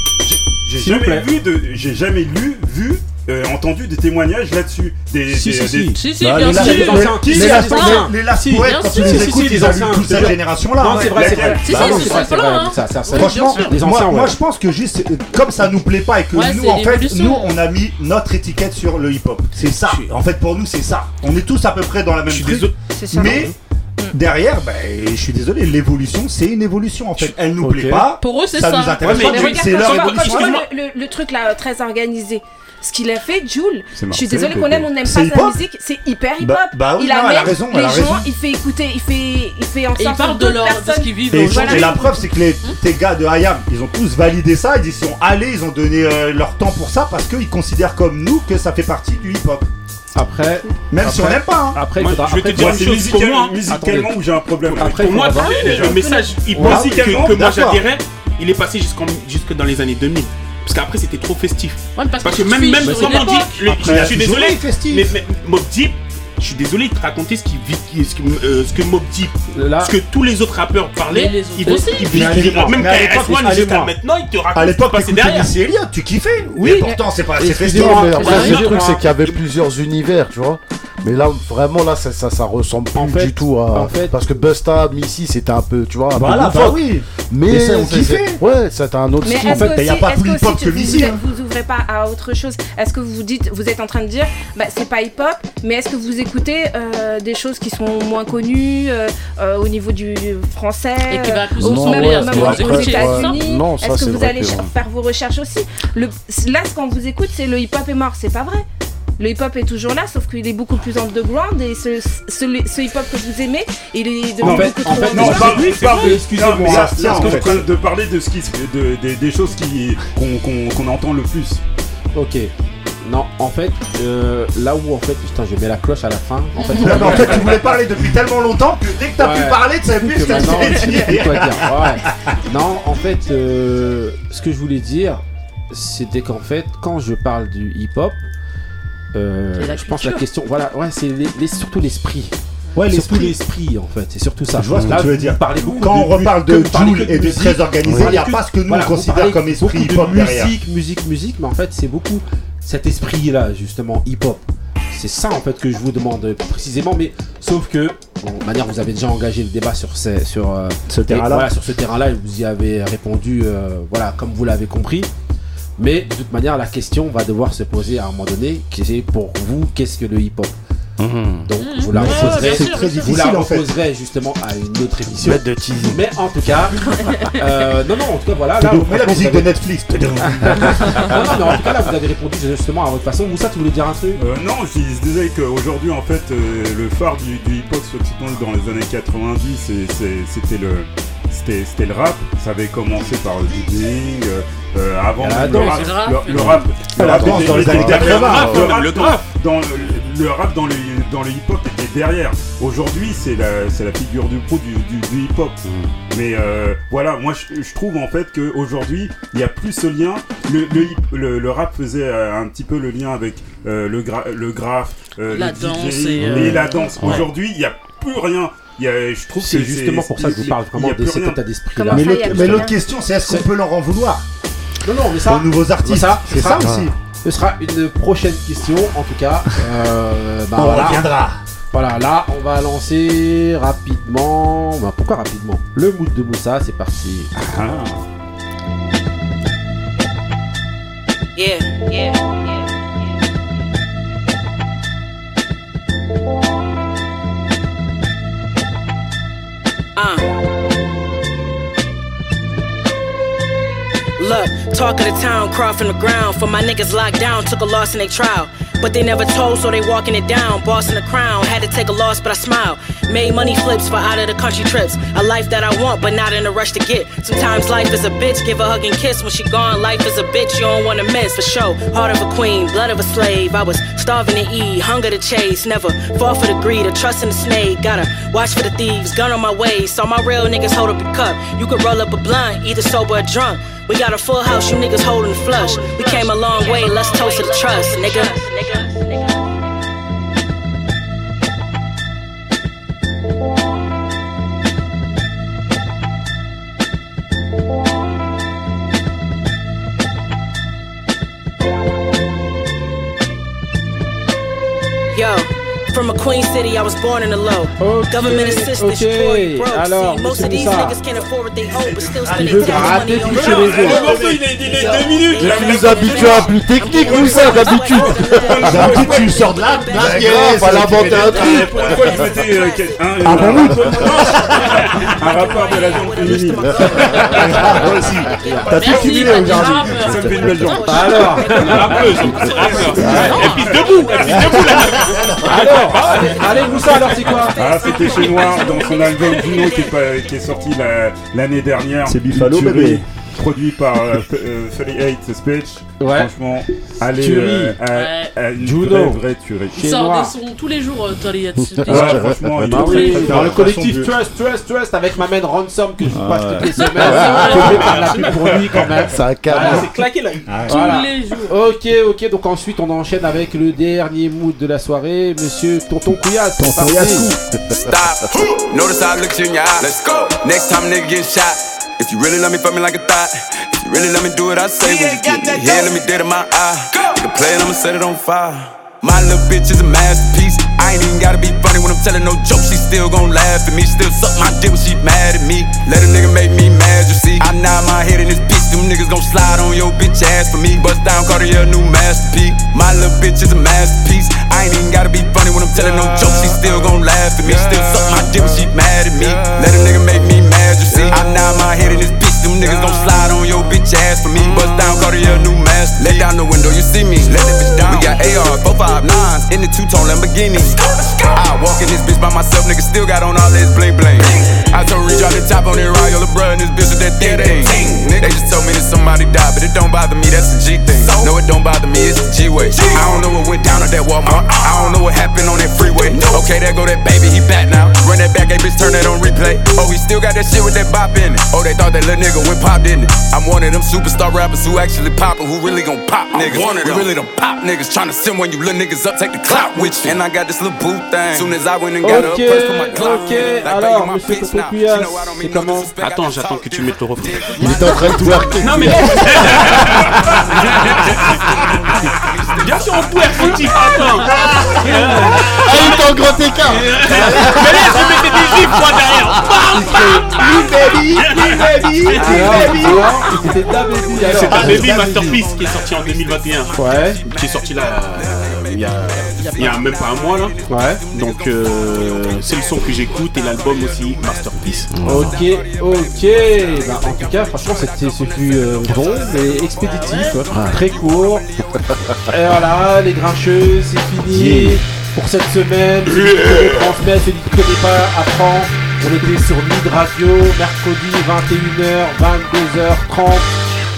J'ai jamais vu de, j'ai jamais lu, vu, euh, entendu des témoignages là-dessus. Des, Si, des- si, des- si. Si, si, Bah, bien les sûr. les anciens. Qui Les la- anciens. les- les Last Si, bien quand tu sûr. les Si, si, écoutes, si, les ils ont toute cette génération-là. Non, ouais. c'est vrai, c'est vrai. Si, Bah si, c'est vrai, hein. Franchement. Les moi, je pense que juste euh, comme ça nous plaît pas et que nous en fait nous on a mis notre étiquette sur le hip-hop. C'est ça. En fait pour nous c'est ça. On est tous à peu près dans la même ça. Mais derrière, ben, je suis désolé, l'évolution c'est une évolution en fait. Elle nous Ok. plaît pas. Pour eux, c'est ça ça. nous intéresse Ouais, pas. mais mais regarde, C'est Quand leur tu vois- quand évolution. le, le- le truc là très organisé. Ce qu'il a fait, Jules, je suis désolée qu'on aime, on n'aime pas sa hip-hop musique, c'est hyper hip-hop. Bah- bah oui, il non, elle a amène raison, les elle a gens, raison. il fait écouter, il fait, il fait en Et il sorte parle que de, leur, de ce qu'ils vivent Et, et la preuve, c'est que les, tes gars de Hayam, ils ont tous validé ça. Ils y sont allés, ils ont donné euh, leur temps pour ça parce qu'ils considèrent comme nous que ça fait partie du hip-hop. Après, Même si on n'aime pas, hein. Après, il Moi, faudra- je vais te dire une c'est chose, musical- pour moi, musicalement où j'ai un problème. Après, Pour moi, il faudra le, message Ouais. hip-hop que, Musicalement, que moi j'adhérais, il est passé jusqu'en- jusque dans les années 2000. Parce qu'après c'était trop festif. Ouais, parce parce que que même, même l'époque. le- Après, je suis désolé, festif. mais, mais Mob Deep, je suis désolé, il te racontait ce, qu'il vit- qui- ce, que, euh, ce que Mob Deep, Là- ce que tous les autres rappeurs parlaient, Mais les autres ils, aussi. ils, ils- même mais à quand l'époque, S1 allez jusqu'à maintenant, ils te racontent À qui l'époque, t'écoutais derrière. Missy Elliott, tu kiffais. Oui, pourtant, c'est pas assez festif. Le truc, c'est qu'il y avait plusieurs univers, tu vois. Mais là, vraiment, là, ça, ça, ça ressemble plus En fait- du tout à. en fait- parce que Busta, Missy, c'était un peu, tu vois, un Voilà, peu bah oui. Mais on kiffait. Ouais, c'était un autre Mais style. est-ce fait, que y a pas plus hip-hop que Missy, vous, hein. vous ouvrez pas à autre chose Est-ce que vous dites, vous êtes en train de dire, bah c'est pas hip-hop, mais est-ce que vous écoutez euh, des choses qui sont moins connues euh, euh, au niveau du français Et qui va plus euh, ressembler même, ce même que aux. États-Unis? Ouais. Non, Est-ce que vous allez faire vos recherches aussi? Là, ce qu'on vous écoute, c'est le hip-hop est mort, c'est pas vrai. Le hip-hop est toujours là, sauf qu'il est beaucoup plus underground et ce, ce, ce hip-hop que vous aimez, il est devenu En fait- beaucoup en trop fait, Non, parle, excusez-moi, de parler de ce qui, de, des- des choses qui qu'on qu'on- qu'on entend le plus. Ok. Non, en fait, euh, là où en fait, putain, je mets la cloche à la fin. En fait, Non, mais en fait, tu voulais parler depuis tellement longtemps que dès que t'as Ouais. pu parler, tu savais plus que ce que tu voulais plus dire. quoi dire. Ouais. Non, en fait, euh, ce que je voulais dire, c'était qu'en fait, quand je parle du hip-hop, euh, je pense la question, voilà, ouais, c'est les- les- surtout l'esprit. Ouais, surtout l'esprit. l'esprit, en fait, c'est surtout ça. Je vois ce que Là, tu veux dire. beaucoup Quand on reparle de Joule et de très organisé, il n'y a pas ce que nous voilà, on considère comme esprit hip-hop derrière. Musique, musique, musique, mais en fait, c'est beaucoup cet esprit-là, justement, hip-hop. C'est ça, en fait, que je vous demande précisément, mais sauf que, bon, de manière, vous avez déjà engagé le débat sur, ces, sur euh, Ce et terrain-là. Voilà, sur ce terrain-là, et vous y avez répondu, euh, voilà, comme vous l'avez compris. Mais de toute manière, la question va devoir se poser à un moment donné, qui est pour vous, qu'est-ce que le hip-hop? Donc, je vous la Ouais, C'est très je vous difficile la en fait. reposerai justement à une autre émission. De. Mais en tout cas, euh, non, non, en tout cas, voilà. Là, la musique de Netflix. Non, non, mais en tout cas, là, vous avez répondu justement à votre façon. Moussa, tu voulais dire un truc? Euh, non, je disais qu'aujourd'hui, en fait, euh, le phare du, du hip-hop, surtout dans les années 90, c'est- c'est- c'était le, c'était c'était le rap. Ça avait commencé par le DJing. euh, euh, avant Il y a la le, danse, rap, le rap. le, rap, était- dans les années derrière. 80, Le rap Le dans- le, le rap dans le, dans le hip-hop était derrière. Aujourd'hui, c'est la, c'est la figure du pro du, du, du hip-hop. Mais euh, voilà, moi je, je trouve en fait qu'aujourd'hui, il n'y a plus ce lien. Le, le, hip- le- le rap faisait euh, un petit peu le lien avec euh, le, gra le graphe, euh, La le danse DJ, et, euh, et la danse. ouais. Aujourd'hui, il n'y a plus rien. Il y a, je trouve que C'est justement pour ça que je vous parle vraiment de cet rien. état d'esprit là. Mais ça, l'autre question, c'est est-ce qu'on peut leur en vouloir? Non, non, mais ça, aux nouveaux artistes ça, C'est ça ça, aussi. ce sera une prochaine question. En tout cas, euh, bah, On voilà. reviendra. Voilà, là, on va lancer rapidement. Bah, pourquoi rapidement? Le mood de Moussa, c'est parti. Ah. Yeah, yeah, yeah. Uh. Look, talk of the town, crawl from the ground. For my niggas locked down, took a loss in their trial. But they never told, so they walking it down. Boss in the crown, had to take a loss, but I smile. Made money flips for out of the country trips. A life that I want, but not in a rush to get. Sometimes life is a bitch, give a hug and kiss. When she gone, life is a bitch you don't wanna miss. For sure, heart of a queen, blood of a slave. I was starving to eat, hunger to chase. Never fall for the greed or trust in the snake. Gotta watch for the thieves, gun on my way. Saw my real niggas hold up a cup. You could roll up a blunt, either sober or drunk. We got a full house, you niggas holding flush. We came a long way, let's toast to the trust, nigga. Queen city, I was born in the low. Government assistance, ok. poor, you broke. Alors, See, most of these niggas can't afford what they owe, but still spend Il their veut tax gratter money on toucher les drugs. autres. Le morceau, il est, il est deux minutes. Je suis habitué à plus technique, Moussa, d'habitude. D'habitude, tu sors de là, fallait inventer un truc. Pourquoi euh, un, Ah, rapport de la jambe féminine Moi aussi. T'as tout cumulé aujourd'hui. Ça me fait une belle jambe. Alors, Rappeuse, c'est rappeur. Elle pisse debout, elle pisse debout là. alors, allez, Moussa, alors c'est quoi Ah, c'était chez Noir dans son album Juno qui est, pas- qui est sorti la- l'année dernière. C'est Buffalo, bébé. Produit par euh, F- euh, 38 Speech. Ouais. Franchement, allez, Tuerie. euh, à- à une Juno. vraie, vraie tuerie. Il sort des sons tous les jours, euh, Tolly. Ouais, franchement, il Bah est oui, très, dans le collectif de- Trust, Trust, Trust avec ma main Ransom que je vous passe Ouais. toutes les semaines. Que je fasse la pub pour lui quand même. C'est canon. Voilà. C'est claqué là. Voilà. Tous les jours. Ok, ok, donc ensuite on enchaîne avec le dernier mood de la soirée, monsieur Tonton Couillasse. c'est parti. Stop. Notice I looked you in your eye. Let's go. Next time, nigga getting shot. If you really love me, fuck me like a thought. If you really let me do what I say, when you get me here, let me dead in my eye. Nigga play it, I'ma set it on fire. My little bitch is a masterpiece. I ain't even gotta be funny when I'm telling no joke. She still gon' laugh at me. Still suck my dick when she mad at me. Let a nigga make me mad, you see. I nod my head in this bitch. Them niggas gon' slide on your bitch ass for me. Bust down Cartier, new masterpiece. My little bitch is a masterpiece. I ain't even gotta be funny when I'm telling no joke. She still gon' laugh at me. Still suck my dick when she mad at me. Let a nigga make me mad, you see. I nod my head in this bitch. Them niggas gon' slide on your bitch ass for me. Bust down Cartier, new masterpiece. Let down the window, you see me. Let that bitch down. We got AR, 459s in the two-tone Lamborghini. I walk in this bitch by myself, nigga still got on all this bling bling. I told Reach drop the top on that Royal LeBron, this bitch with that thing thing. They just told me that somebody died, but it don't bother me, that's the G thing. No, it don't bother me, it's the G way. I don't know what went down at that Walmart. Uh-uh. I don't know what happened on that freeway. Okay, there go that baby, he back now. Run that back, hey bitch, turn that on replay. Oh, he still got that shit with that bop in it. Oh, they thought that little nigga went pop, didn't it? I'm one of them superstar rappers who actually poppin', who really gon' pop niggas. one of We them. really don't pop niggas. Tryna send when you little niggas up, take the clout with you. And I got this little boot thing. Soon as I went and got Ok, her purse, put my Glock ok, in it. Like, alors, monsieur c'est comment. Attends, j'attends que tu mettes le refrain. Il était en train de twerker. Non mais. Bien sûr, on peut être fautif. Attends. Ah, il était en grand écart. Mais là, je mettais des gifs moi derrière. C'était Da Baby. alors. C'est un Da Baby Masterpiece qui est sorti en 2021. Ouais. Qui est sorti là euh, il y a, il y a même pas un mois là. Ouais. Donc euh, c'est le son que j'écoute et l'album aussi Masterpiece. Ok, ok. Bah, en tout cas, franchement, c'était, ce fut euh, bon, mais expéditif, très court. Et voilà, les grincheux, c'est fini pour cette semaine. Celui qui connaît transmet, celui qui connaît pas apprend. On était sur Mid Radio, mercredi 21h, 22h30.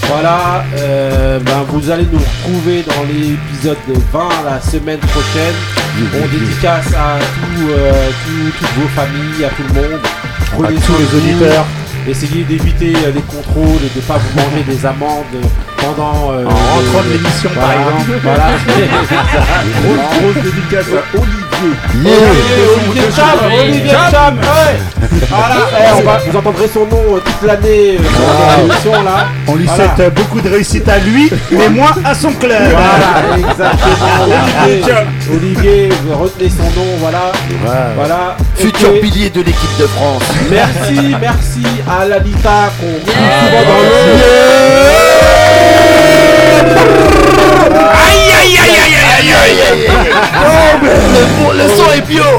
Voilà, euh, ben, vous allez nous retrouver dans l'épisode 20 la semaine prochaine. On dédicace à tout, euh, tout- toutes vos familles, à tout le monde. Prenez À tous soin les auditeurs. Essayez d'éviter euh, les contrôles et de ne pas vous manger des amendes pendant. euh, En rentrant de l'émission, par exemple. Voilà. Grosse, grosse dédicace à Olivier. Yeah. Olivier Cham, Olivier Cham, ouais. Voilà, eh, on va, vous entendrez son nom euh, toute l'année euh, dans l'émission là. On lui Voilà. souhaite euh, beaucoup de réussite à lui, mais moins à son club. Voilà, exactement. Olivier, Olivier, vous retenez son nom, voilà. Voilà. Futur pilier de l'équipe de France. Merci, merci à Lalita qu'on Yeah. souvent dans le. Aïe aïe aïe aïe aïe aïe aïe le, le son est bio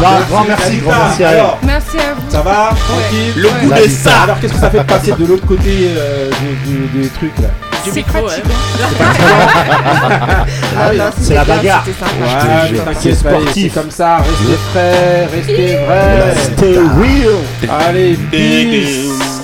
Non, grand merci, grand merci à elle. Merci à vous. Ça va Tranquille Le goût de ça. Alors qu'est-ce que ça fait de passer de l'autre côté euh, du- du- des trucs là Du C'est micro, ouais. fatigant. Ah oui, non, c'est la bagarre. Ouais, t'inquiète, sportif. comme ça, restez frais, restez vrais. Stay real. Allez, peace.